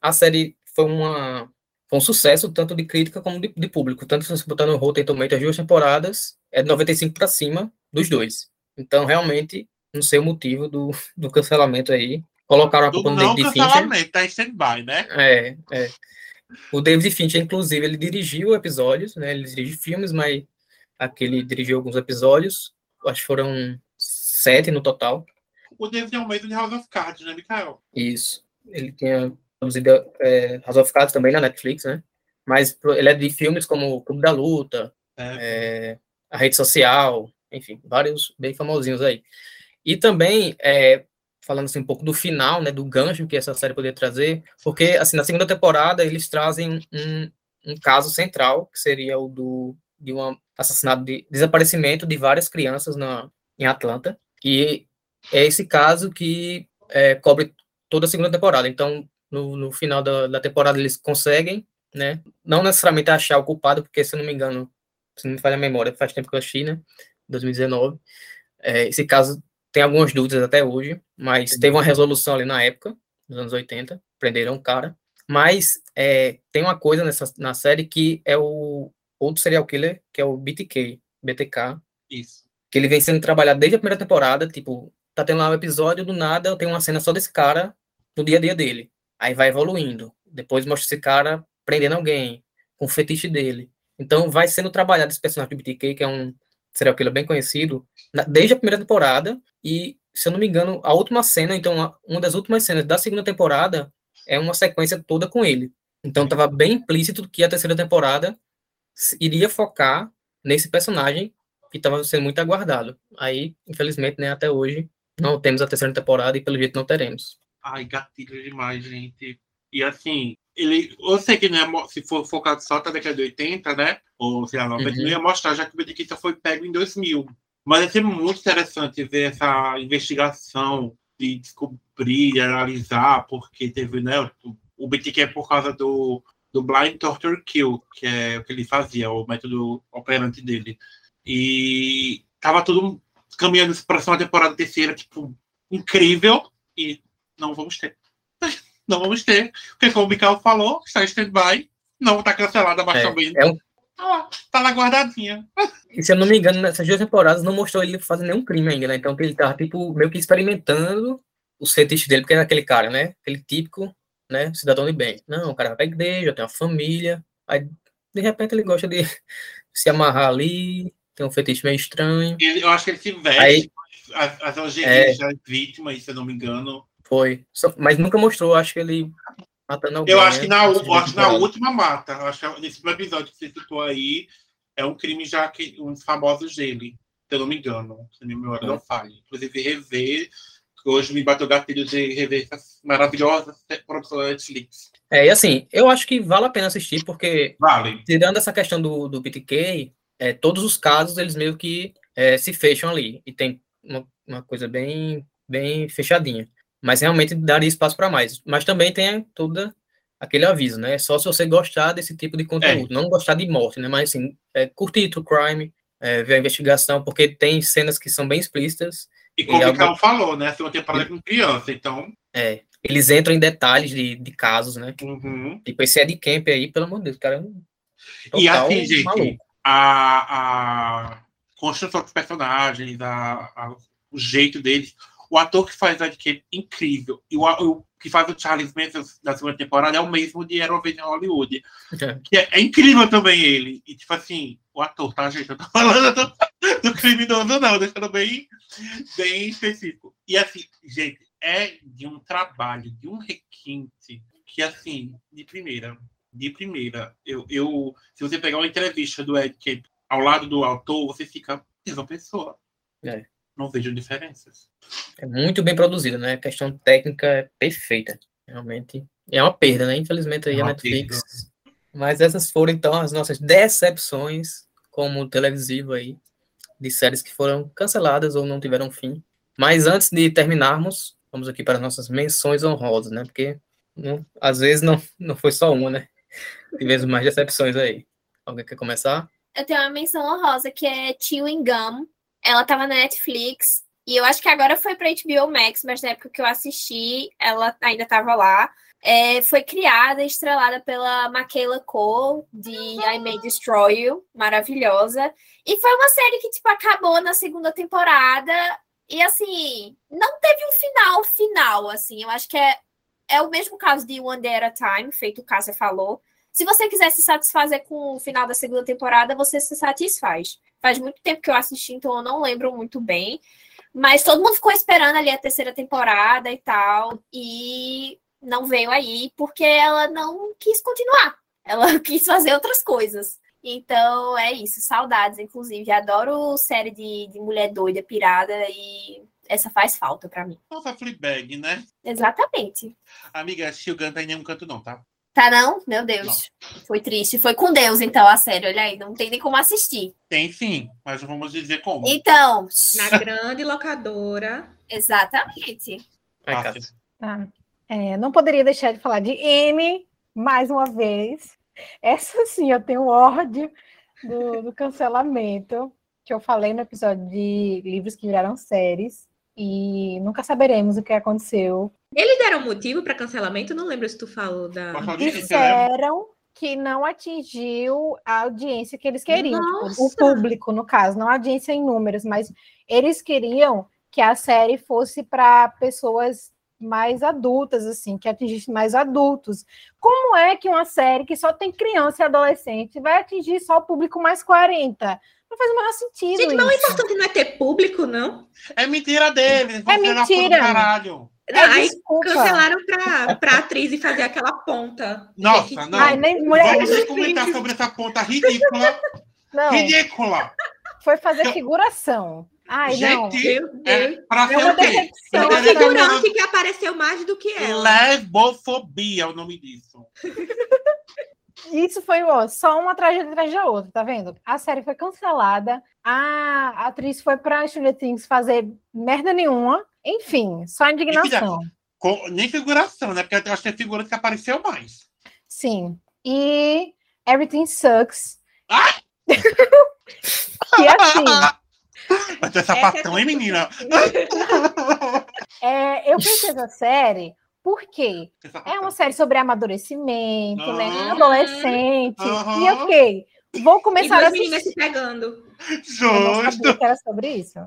A série foi, uma, foi um sucesso, tanto de crítica como de, de público. Tanto se você botar no Rotten Tomatoes, as duas temporadas, é de 95 para cima dos dois. Então, realmente, não sei o motivo do, do cancelamento aí. Colocaram a culpa no David Fincher. tá em stand-by, né? É, é. O David Fincher, inclusive, ele dirigiu episódios, né? Ele dirige filmes, mas aquele dirigiu alguns episódios. Acho que foram sete no total. O David é o mesmo de House of Cards, né, Mikael? Isso. Ele tinha produzido é, House of Cards também na Netflix, né? Mas ele é de filmes como o Clube da Luta, é. É, A Rede Social, enfim, vários bem famosinhos aí. E também, é, falando assim um pouco do final, né, do gancho que essa série poderia trazer, porque, assim, na segunda temporada eles trazem um, um caso central, que seria o do, de um assassinato, de desaparecimento de várias crianças na, em Atlanta, e é esse caso que é, cobre toda a segunda temporada. Então, no, no final da, da, temporada, eles conseguem, né? Não necessariamente achar o culpado, porque, se não me engano, se não me falha a memória, faz tempo que eu achei, né? 2019. É, esse caso tem algumas dúvidas até hoje, mas teve uma resolução ali na época, nos anos 80, prenderam o cara. Mas é, tem uma coisa nessa, na série que é o outro serial killer, que é o BTK, BTK. Isso. Que ele vem sendo trabalhado desde a primeira temporada, tipo, tá tendo lá um episódio, do nada tem uma cena só desse cara no dia a dia dele. Aí vai evoluindo. Depois mostra esse cara prendendo alguém, com o fetiche dele. Então vai sendo trabalhado esse personagem do BTK, que é um serial killer bem conhecido, desde a primeira temporada. E, se eu não me engano, a última cena, então, uma das últimas cenas da segunda temporada é uma sequência toda com ele. Então estava bem implícito que a terceira temporada iria focar nesse personagem que estava sendo muito aguardado. Aí, infelizmente, né, até hoje, não temos a terceira temporada e pelo jeito não teremos. Ai, gatilho demais, gente. E assim, ele, eu sei que não é, se for focado só até a década de 80, né? Ou sei lá, 90, uhum. não ia mostrar, já que o Benedicta foi pego em 2000. Mas é sempre muito interessante ver essa investigação de descobrir, analisar, porque teve, né? O, o BTK é por causa do, do Blind Torture Kill, que é o que ele fazia, o método operante dele. E tava tudo caminhando para uma temporada terceira, tipo, incrível, e não vamos ter. Não vamos ter, porque como o Mikael falou, está em stand-by, não está cancelada, mas é, também é um... ah, tá lá guardadinha. E se eu não me engano, nessas duas temporadas não mostrou ele fazendo nenhum crime ainda, né? Então ele tava, tipo, meio que experimentando os fetiches dele, porque é aquele cara, né? Aquele típico, né? Cidadão de bem. Não, o cara vai pra igreja, tem uma família, aí de repente ele gosta de se amarrar ali, tem um fetiche meio estranho. Ele, eu acho que ele se veste aí, as, as algerias é, vítimas, se eu não me engano. Foi. Só, mas nunca mostrou, acho que ele matando alguém. Eu acho que na, eu acho na última mata. Eu acho que nesse episódio que você citou aí, é um crime já que uns famosos dele, se eu não me engano. Se minha memória é. não falha. Inclusive, rever. Hoje me bateu o gatilho de rever essas maravilhosas produções da Netflix. É, e assim, eu acho que vale a pena assistir, porque, vale. tirando essa questão do, do BTK, é, todos os casos, eles meio que é, se fecham ali. E tem uma, uma coisa bem, bem fechadinha mas realmente daria espaço para mais. Mas também tem toda aquele aviso, né? Só se você gostar desse tipo de conteúdo, é. não gostar de morte, né? Mas assim, é, curtir true crime, é, ver a investigação, porque tem cenas que são bem explícitas. E como e o algo... falou, né? Tem uma temporada com criança, então. É. Eles entram em detalhes de, de casos, né? Uhum. Tipo, esse Ed Camp aí, pelo amor de Deus, cara. É um e assim, gente, maluco. a, a construção dos personagens, a, a, o jeito deles o ator que faz Ed Kemp, incrível. E o, o, que faz o Charles Manson da segunda temporada é o mesmo de Era uma Vez em Hollywood. É. Que é, é, incrível também ele. E, tipo assim, o ator, tá, gente? Eu tô falando do, do criminoso, não, deixando bem, bem específico. E, assim, gente, é de um trabalho, de um requinte, que, assim, de primeira, de primeira, eu, eu se você pegar uma entrevista do Ed Kemp ao lado do autor, você fica, mesma pessoa. É não vejo diferenças. É muito bem produzido, né? A questão técnica é perfeita. Realmente é uma perda, né? Infelizmente aí é a Netflix. Perda. Mas essas foram então as nossas decepções como televisivo aí de séries que foram canceladas ou não tiveram fim. Mas antes de terminarmos, vamos aqui para as nossas menções honrosas, né? Porque não, às vezes não, não foi só uma, né? Tivemos mais decepções aí. Alguém quer começar? Eu tenho uma menção honrosa que é Chewing Gum, ela estava na Netflix e eu acho que agora foi para HBO Max, mas na época que eu assisti, ela ainda estava lá. É, foi criada e estrelada pela Michaela Cole, de I May Destroy You, maravilhosa. E foi uma série que, tipo, acabou na segunda temporada. E, assim, não teve um final final, assim. Eu acho que é, é o mesmo caso de One Day at a Time, feito o Cássia falou. Se você quiser se satisfazer com o final da segunda temporada, você se satisfaz. Faz muito tempo que eu assisti, então eu não lembro muito bem. Mas todo mundo ficou esperando ali a terceira temporada e tal. E não veio aí porque ela não quis continuar. Ela quis fazer outras coisas. Então é isso, saudades, inclusive. Adoro série de, de mulher doida, pirada, e essa faz falta para mim. Nossa, Fleabag, né? Exatamente. Amiga, Shilgan tá em nenhum canto, não, tá? Tá não? Meu Deus. Não. Foi triste. Foi com Deus, então, a série. Olha aí, não tem nem como assistir. Tem sim, mas vamos dizer como. Então. Na grande locadora. Exatamente. Ah, tá. É, não poderia deixar de falar de M mais uma vez. Essa sim, eu tenho ódio do, do cancelamento, que eu falei no episódio de livros que viraram séries, e nunca saberemos o que aconteceu Eles deram motivo para cancelamento? Não lembro se tu falou da. Disseram que não atingiu a audiência que eles queriam. Tipo, o público, no caso, não a audiência em números, mas eles queriam que a série fosse para pessoas mais adultas, assim, que atingisse mais adultos. Como é que uma série que só tem criança e adolescente vai atingir só o público mais 40? Não faz o menor sentido. Gente, mas o importante não é ter público, não? É mentira deles. É mentira. Caralho. Não, é, aí desculpa. cancelaram pra, pra atriz e fazer aquela ponta. Nossa, que... não. Ai, nem, mulher... Vamos comentar sobre essa ponta ridícula. Não. Ridícula. Foi fazer figuração. Ai, Gente, não. É, pra é uma decepção. Uma figurante que apareceu mais do que ela. Lesbofobia é o nome disso. Isso foi ó, só uma tragédia atrás da outra, tá vendo? A série foi cancelada, a atriz foi pra Stranger Things fazer merda nenhuma. Enfim, só indignação. Com, nem figuração, né? Porque eu acho que é figura que apareceu mais. Sim. E Everything Sucks. Ah! que assim. Vai ter sapatão, hein, menina? É, eu pensei na série porque é uma série sobre amadurecimento, uhum. né? Adolescente. Uhum. E eu fiquei, vou começar e a assistir. se pegando. Justo. Eu não sabia que era sobre isso.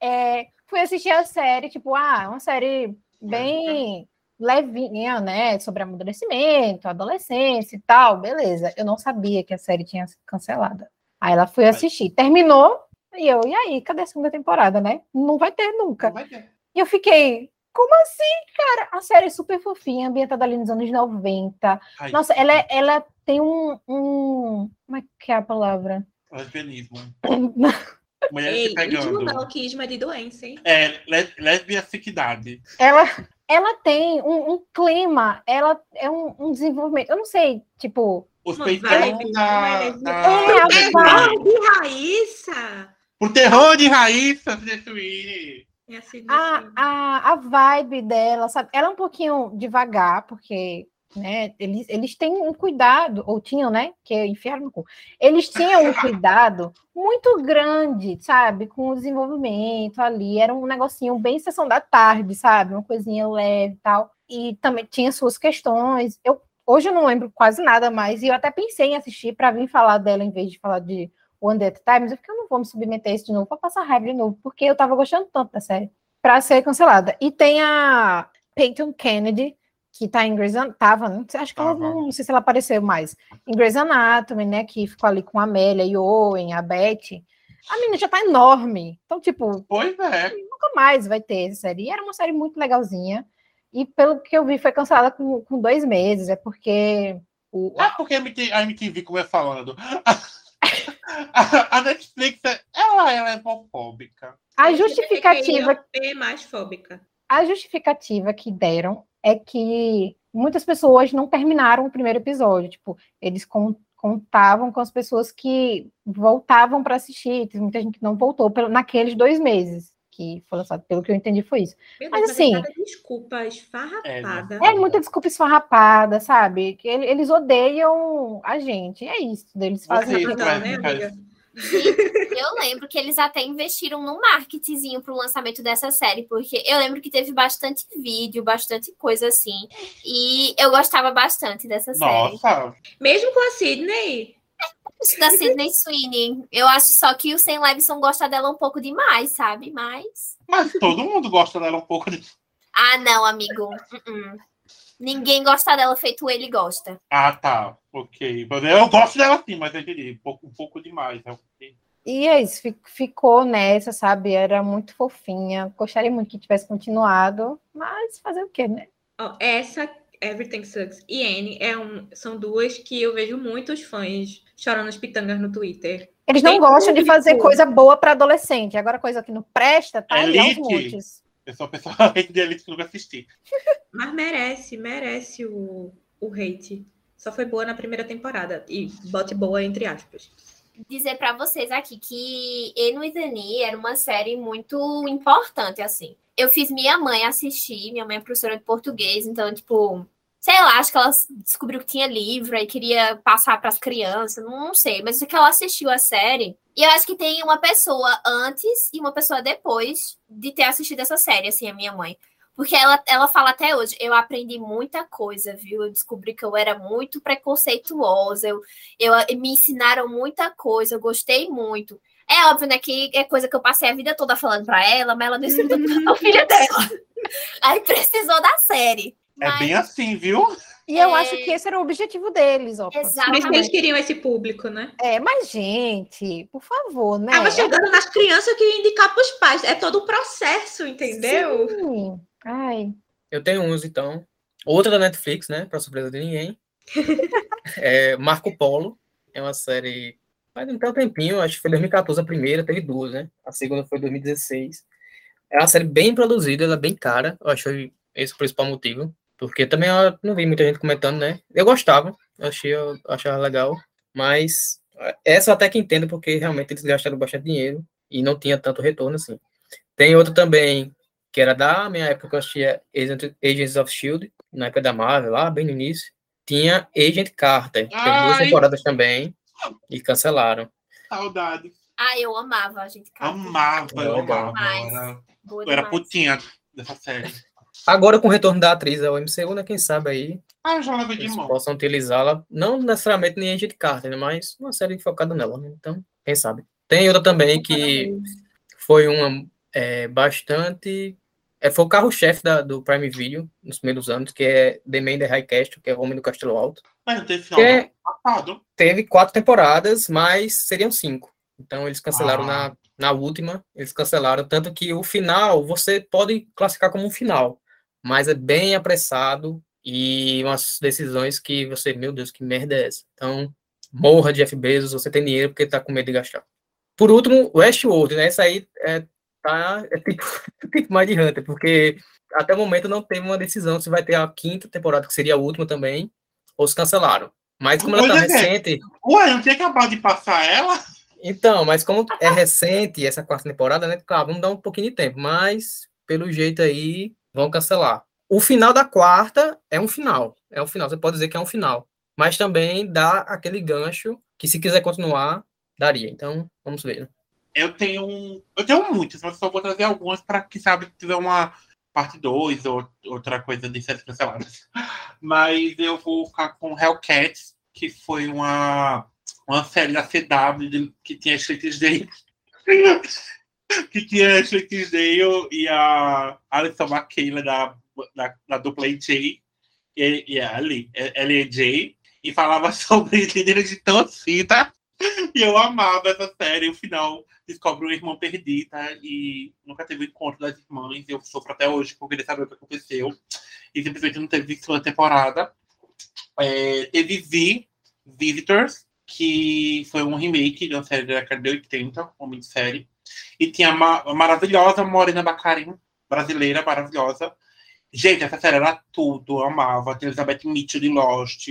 É, fui assistir a série, tipo, ah, uma série bem levinha, né? Sobre amadurecimento, adolescência e tal, beleza. Eu não sabia que a série tinha sido cancelada. Aí ela foi assistir. Terminou, e eu, e aí, cadê a segunda temporada, né? Não vai ter nunca. Vai ter. E eu fiquei, como assim, cara? A série é super fofinha, ambientada ali nos anos 90. Ai, Nossa, ela, é, ela tem um, um. Como é que é a palavra? Lesbianismo. Mulher Ei, se pegando. Não, que isma de doença, hein? É, lesbiacidade. Ela, ela tem um, um, clima, ela é um, um desenvolvimento. Eu não sei, tipo. Os peitão da. É, da... É, a vibe de Raíssa! O terror de Raíssa destruir. É assim, a, a, a vibe dela, sabe? Ela é um pouquinho devagar, porque né, eles, eles têm um cuidado, ou tinham, né? Que é inferno no cu. Eles tinham um cuidado muito grande, sabe? Com o desenvolvimento ali. Era um negocinho bem sessão da tarde, sabe? Uma coisinha leve e tal. E também tinha suas questões. Eu, hoje eu não lembro quase nada mais, e eu até pensei em assistir para vir falar dela em vez de falar de One Day at a Time, mas eu fiquei, eu não vou me submeter a isso de novo, vou passar raiva de novo, porque eu tava gostando tanto da série, pra ser cancelada. E tem a Peyton Kennedy, que tá em Grey's Anatomy, tava, né? acho que ela não, não sei se ela apareceu mais, em Grey's Anatomy, né, que ficou ali com a Amélia e Owen, a Beth, a menina já tá enorme, então, tipo, pois é. nunca mais vai ter essa série, e era uma série muito legalzinha, e pelo que eu vi, foi cancelada com, com dois meses, é porque... O... É porque a MTV, como é falando, a, Netflix, ela, ela é homofóbica. A justificativa. É mais fóbica. A justificativa que deram é que muitas pessoas não terminaram o primeiro episódio. Tipo, eles contavam com as pessoas que voltavam para assistir. Tem muita gente que não voltou pelo, naqueles dois meses que foi lançado, pelo que eu entendi, foi isso. Deus, mas assim. É desculpa esfarrapada. É, é, muita desculpa esfarrapada, sabe? Que eles odeiam a gente. É isso. Eles fazem. Você, não, né, amiga? Eu lembro que eles até investiram no marketingzinho para o lançamento dessa série, porque eu lembro que teve bastante vídeo, bastante coisa assim, e eu gostava bastante dessa Nossa. série. Mesmo com a Sidney? da Sidney Sweeney. Eu acho só que o Sam Levinson gosta dela um pouco demais, sabe? Mas. Mas todo mundo gosta dela um pouco de. Ah, não, amigo. Uh -uh. Ninguém gosta dela feito ele gosta. Ah, tá. Ok. Eu gosto dela sim, mas eu diria um pouco, um pouco demais. Né? E é isso, ficou nessa, sabe? Era muito fofinha. Gostaria muito que tivesse continuado, mas fazer o quê, né? Oh, essa Everything Sucks e Anne é um, são duas que eu vejo muitos fãs chorando as pitangas no Twitter. Eles não Tem gostam de fazer coisa boa para adolescente. Agora, coisa que não presta, tá aí aos montes. Eu sou a pessoa de Elite que nunca assisti. Mas merece, merece o, o hate. Só foi boa na primeira temporada. E bote boa entre aspas dizer para vocês aqui que Eno e Dani era uma série muito importante, assim. Eu fiz minha mãe assistir, minha mãe é professora de português, então, tipo, sei lá, acho que ela descobriu que tinha livro e queria passar para as crianças, não sei, mas o que ela assistiu a série. E eu acho que tem uma pessoa antes e uma pessoa depois de ter assistido essa série, assim, a minha mãe. Porque ela, ela fala até hoje, eu aprendi muita coisa, viu? Eu descobri que eu era muito preconceituosa, eu, eu me ensinaram muita coisa, eu gostei muito. É óbvio, né, que é coisa que eu passei a vida toda falando para ela, mas ela não ensinou a filha dela. Aí precisou da série. É bem assim, viu? E eu é... acho que esse era o objetivo deles, ó. Exatamente. Por eles queriam esse público, né? É, mas, gente, por favor, né? Tava chegando nas crianças que indicar para os pais. É todo o processo, entendeu? Sim. Ai. Eu tenho uns, então. Outra da Netflix, né? Para surpresa de ninguém. é Marco Polo. É uma série. Faz um tempinho, acho que foi 2014 a primeira, teve duas, né? A segunda foi 2016. É uma série bem produzida, ela é bem cara. Eu acho esse é o principal motivo. Porque também eu não vi muita gente comentando, né? Eu gostava, eu achei, eu achava legal. Mas essa eu até que entendo, porque realmente eles gastaram bastante dinheiro e não tinha tanto retorno assim. Tem outra também que era da minha época que eu assistia Agents of Shield, na época da Marvel, lá bem no início. Tinha Agent Carter, teve duas temporadas também e cancelaram. Saudade. Ah, eu amava a gente Carter. Amava, eu amava. Era, eu era putinha dessa série. Agora, com o retorno da atriz ao MCU, né, quem sabe aí ah, eu já levei de mão. possam utilizá-la, não necessariamente nem Agent Carter, né, mas uma série focada nela, né? então, quem sabe. Tem outra também que foi uma é, bastante é, foi o carro-chefe do Prime Video nos primeiros anos, que é The Man the High Castle, que é o Homem do Castelo Alto. Mas teve final é, Teve quatro temporadas, mas seriam cinco. Então eles cancelaram ah. na, na última, eles cancelaram, tanto que o final você pode classificar como um final, mas é bem apressado e umas decisões que você, meu Deus, que merda é essa? Então, morra de Jeff Bezos, você tem dinheiro porque tá com medo de gastar. Por último, Westworld, né? Essa aí é tá é tipo, tipo Mind Hunter, porque até o momento não teve uma decisão se vai ter a quinta temporada, que seria a última também, ou se cancelaram. Mas como ela tá é, recente. Ué, não tinha acabado de passar ela? Então, mas como é recente essa quarta temporada, né? Claro, vamos dar um pouquinho de tempo, mas pelo jeito aí vão cancelar. O final da quarta é um final. É um final, você pode dizer que é um final. Mas também dá aquele gancho que, se quiser continuar, daria. Então, vamos ver. Eu tenho eu tenho muitas, mas só vou trazer algumas para que sabe tiver uma parte 2 ou outra coisa de séries canceladas. Mas eu vou ficar com Hellcats, que foi uma, uma série da CW que tinha Ashley Tisdale. que tinha Ashley Tisdale e a Alison McKayla da, da, da dupla AJ e, e a Ali, J e falava sobre líderes de torcida. E eu amava essa série, o final descobre uma irmã perdida e nunca teve o encontro das irmãs. Eu sofro até hoje por querer saber o que aconteceu. E simplesmente não teve segunda temporada. É, teve V, Visitors, que foi um remake de uma série da década de 80, uma minissérie. E tinha a maravilhosa Morena Bacarin, brasileira maravilhosa. Gente, essa série era tudo, eu amava. Tem Elizabeth Mitchell de Lost.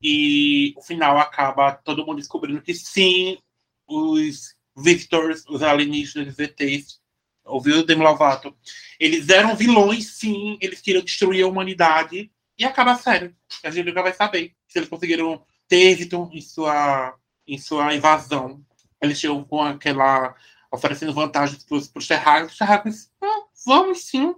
E o final acaba todo mundo descobrindo que sim, os Victors, os alienígenas, os ETs, ouviu o Demi Lovato? Eles eram vilões, sim, eles queriam destruir a humanidade. E acaba sério. A gente nunca vai saber se eles conseguiram ter êxito em sua, em sua invasão. Eles tinham com aquela. Oferecendo vantagens para os terráqueos. Os terráqueos, ah, vamos sim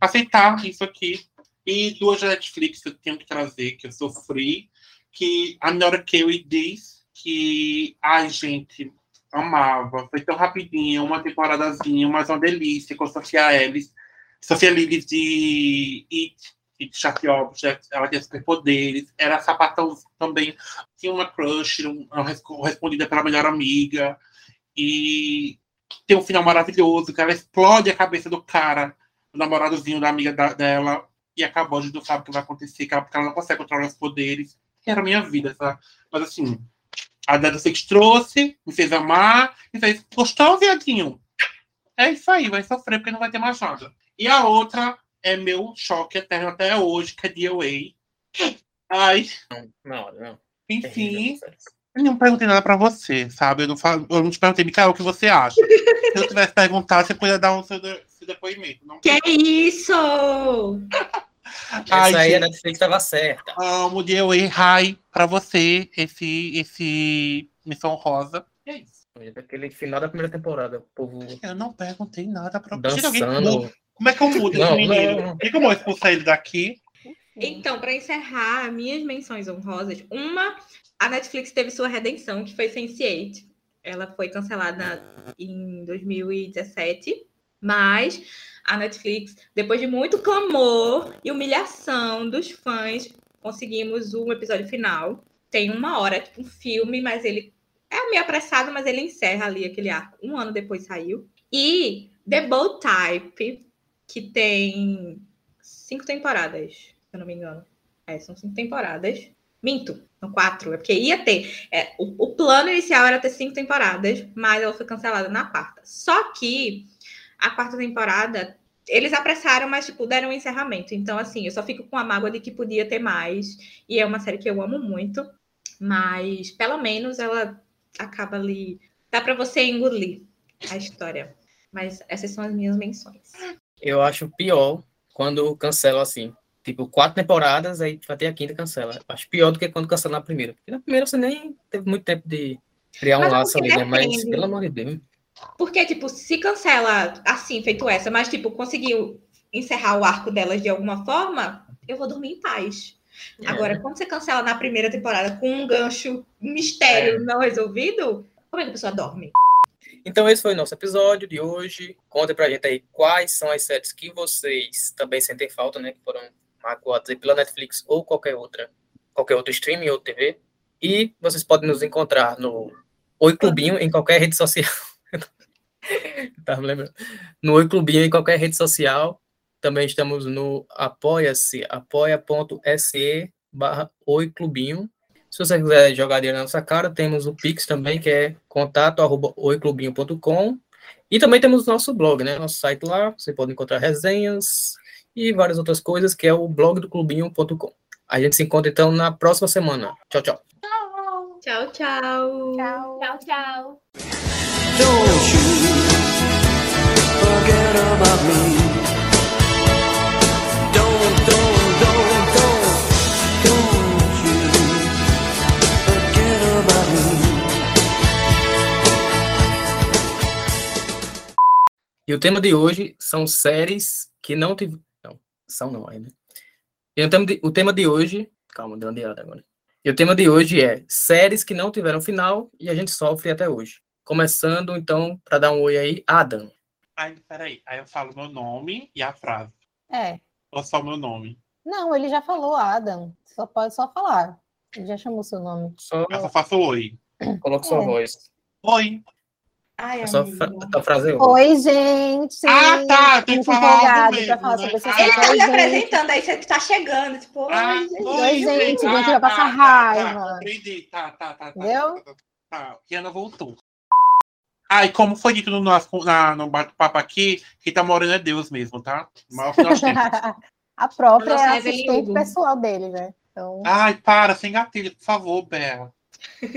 aceitar isso aqui. E duas Netflix que eu tenho que trazer, que eu sofri, que a Nora Kelly diz que, ai, gente, amava. Foi tão rapidinho, uma temporadazinha, mas uma delícia, com Sofia Ellis. Sofia Lillis de It, It Sharp Object, ela tinha superpoderes, era sapatão também, tinha uma crush, uma respondida pela melhor amiga, e tem um final maravilhoso, que ela explode a cabeça do cara, o namoradozinho da amiga da, dela, e acabou, a gente não sabe o que vai acontecer, porque ela não consegue controlar os poderes, que era a minha vida, sabe? Mas assim, a Dada Six trouxe, me fez amar, e fez, gostou, viadinho? É isso aí, vai sofrer porque não vai ter mais nada. E a outra é meu choque eterno até hoje, que é DOA. Ai. Não, não. Enfim. Eu não perguntei nada pra você, sabe? Eu não, falo, eu não te perguntei, Mikael, o que você acha. Se eu tivesse perguntado, você podia dar um seu, seu depoimento. Não que é isso? Essa Ai, aí a Netflix estava certa. Amo de eu errai pra você esse, esse Missão Rosa. E é isso. Aquele final da primeira temporada, o povo. Eu não perguntei nada pra Dançando Como é que eu mudo esse menino? não. Como eu expulsar ele daqui? Então, para encerrar minhas menções honrosas, uma, a Netflix teve sua redenção, que foi Sense8. Ela foi cancelada em 2017, mas a Netflix, depois de muito clamor e humilhação dos fãs, conseguimos um episódio final. Tem uma hora, tipo um filme, mas ele é meio apressado, mas ele encerra ali aquele arco. Um ano depois saiu. E The Bold Type, que tem cinco temporadas, se eu não me engano. É, são cinco temporadas. Minto, são quatro. É porque ia ter. é, o, o plano inicial era ter cinco temporadas, mas ela foi cancelada na quarta. Só que a quarta temporada, eles apressaram, mas, tipo, deram um encerramento. Então, assim, eu só fico com a mágoa de que podia ter mais. E é uma série que eu amo muito. Mas, pelo menos, ela acaba ali. Dá pra você engolir a história. Mas essas são as minhas menções. Eu acho pior quando cancela assim. Tipo, quatro temporadas, aí vai ter a quinta cancela. Acho pior do que quando cancela na primeira. Porque na primeira você nem teve muito tempo de criar um Mas é laço ali, né? Mas, pelo amor de Deus. Porque, tipo, se cancela assim, feito essa, mas, tipo, conseguiu encerrar o arco delas de alguma forma, eu vou dormir em paz. É. Agora, quando você cancela na primeira temporada com um gancho, um mistério não resolvido, como é que a pessoa dorme? Então, esse foi o nosso episódio de hoje. Conta pra gente aí quais são as séries que vocês também sentem falta, né? Que foram pela Netflix ou qualquer outra, qualquer outro streaming ou TV. E vocês podem nos encontrar no Oi Clubinho em qualquer rede social. Lembrando. No Oi Clubinho em qualquer rede social. Também estamos no apoia-se, apoia.se barra Oi Clubinho. Se você quiser jogar dinheiro na nossa cara, temos o Pix também, que é contato arroba oiclubinho.com. E também temos o nosso blog, né? Nosso site lá, você pode encontrar resenhas e várias outras coisas, que é o blog do clubinho.com. A gente se encontra então na próxima semana. Tchau, tchau. Tchau, tchau. Tchau. Tchau, tchau. Don't you forget about me. Don't, don't, don't, don't, don't you forget about me. E o tema de hoje são séries que não tiveram. Não, são não ainda. E o tema de, o tema de hoje. Calma, deu uma diada agora. E o tema de hoje é séries que não tiveram final e a gente sofre até hoje. Começando, então, para dar um oi aí, Adam. Aí, peraí. Aí eu falo meu nome e a frase. É. Ou só meu nome. Não, ele já falou, Adam. Só pode só falar. Ele já chamou seu nome. Só Eu só faço oi. coloca sua É. voz. Oi. Ai, É só amigo. fra a frase é oi. Oi, gente! Ah, tá, tem que Muito falar mesmo, pra falar né? sobre essa Ah, Ele tá Oi, se apresentando, aí você tá chegando, tipo, oi, Ah, gente. Oi, gente, Ah, gente, vai passar tá, tá, raiva. Tá, entendi. Tá, tá, tá. tá, Entendeu? Tá, tá, tá. Rihanna voltou. Ah, e como foi dito no nosso na, no bate-papo aqui, quem tá morando é Deus mesmo, tá? Nós temos. A própria Nossa, é assistente pessoal dele, né? Então, Ai, para, sem gatilho, por favor, Bela.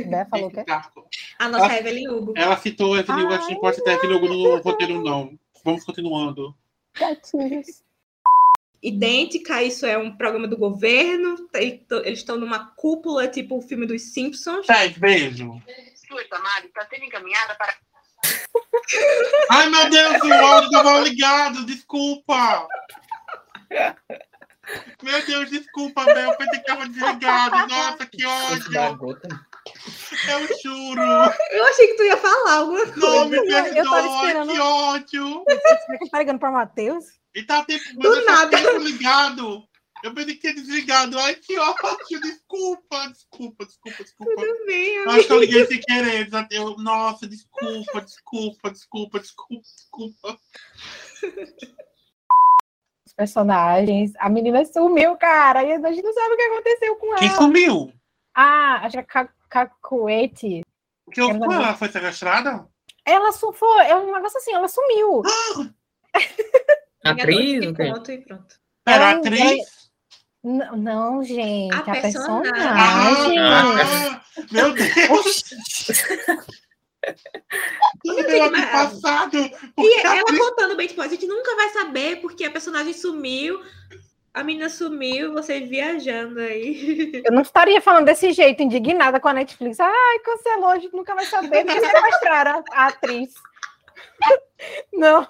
Né, falou que é. A nossa Ah. Evelyn Hugo. Ela citou Evelyn Hugo, a gente não pode citar Evelyn Hugo no roteiro, não. Vamos continuando. gatilhos. idêntica, isso é um programa do governo, eles estão numa cúpula, tipo o filme dos Simpsons. Sete, beijo. Sua está sendo encaminhada para Ai, meu Deus, o áudio tava ligado, desculpa. Meu Deus, desculpa, Bel, eu pensei que tava desligado. Nossa, que ódio. Eu juro. Eu achei que tu ia falar alguma Não coisa. me Eu tava perdoa, esperando. que ódio. Que tá ligando pra Matheus? E tá tempo, Do nada. tempo ligado. Eu pensei que tinha desligado. Ai, que ódio. Desculpa, desculpa, desculpa, desculpa. Tudo bem, Eu acho que eu liguei sem querer. Eu, nossa, desculpa, desculpa, desculpa, desculpa, desculpa. Os personagens. A menina sumiu, cara. E a gente não sabe o que aconteceu com Quem ela. sumiu? Ah, acho que Ca- Cacuete. O que houve com ela? Ela foi sequestrada? Ela foi, é um negócio assim, ela sumiu. Atriz, Vingadores o de quê? ponto e pronto. Era Ela- atriz? N- não, gente, A a, personagem. personagem. Ah, meu Deus! Aqui mas- passado. E ela atriz- contando bem, tipo, a gente nunca vai saber porque a personagem sumiu, a menina sumiu, vocês viajando aí. Eu não estaria falando desse jeito, indignada com a Netflix. Ai, cancelou, a gente nunca vai saber porque sequestraram a atriz. Não,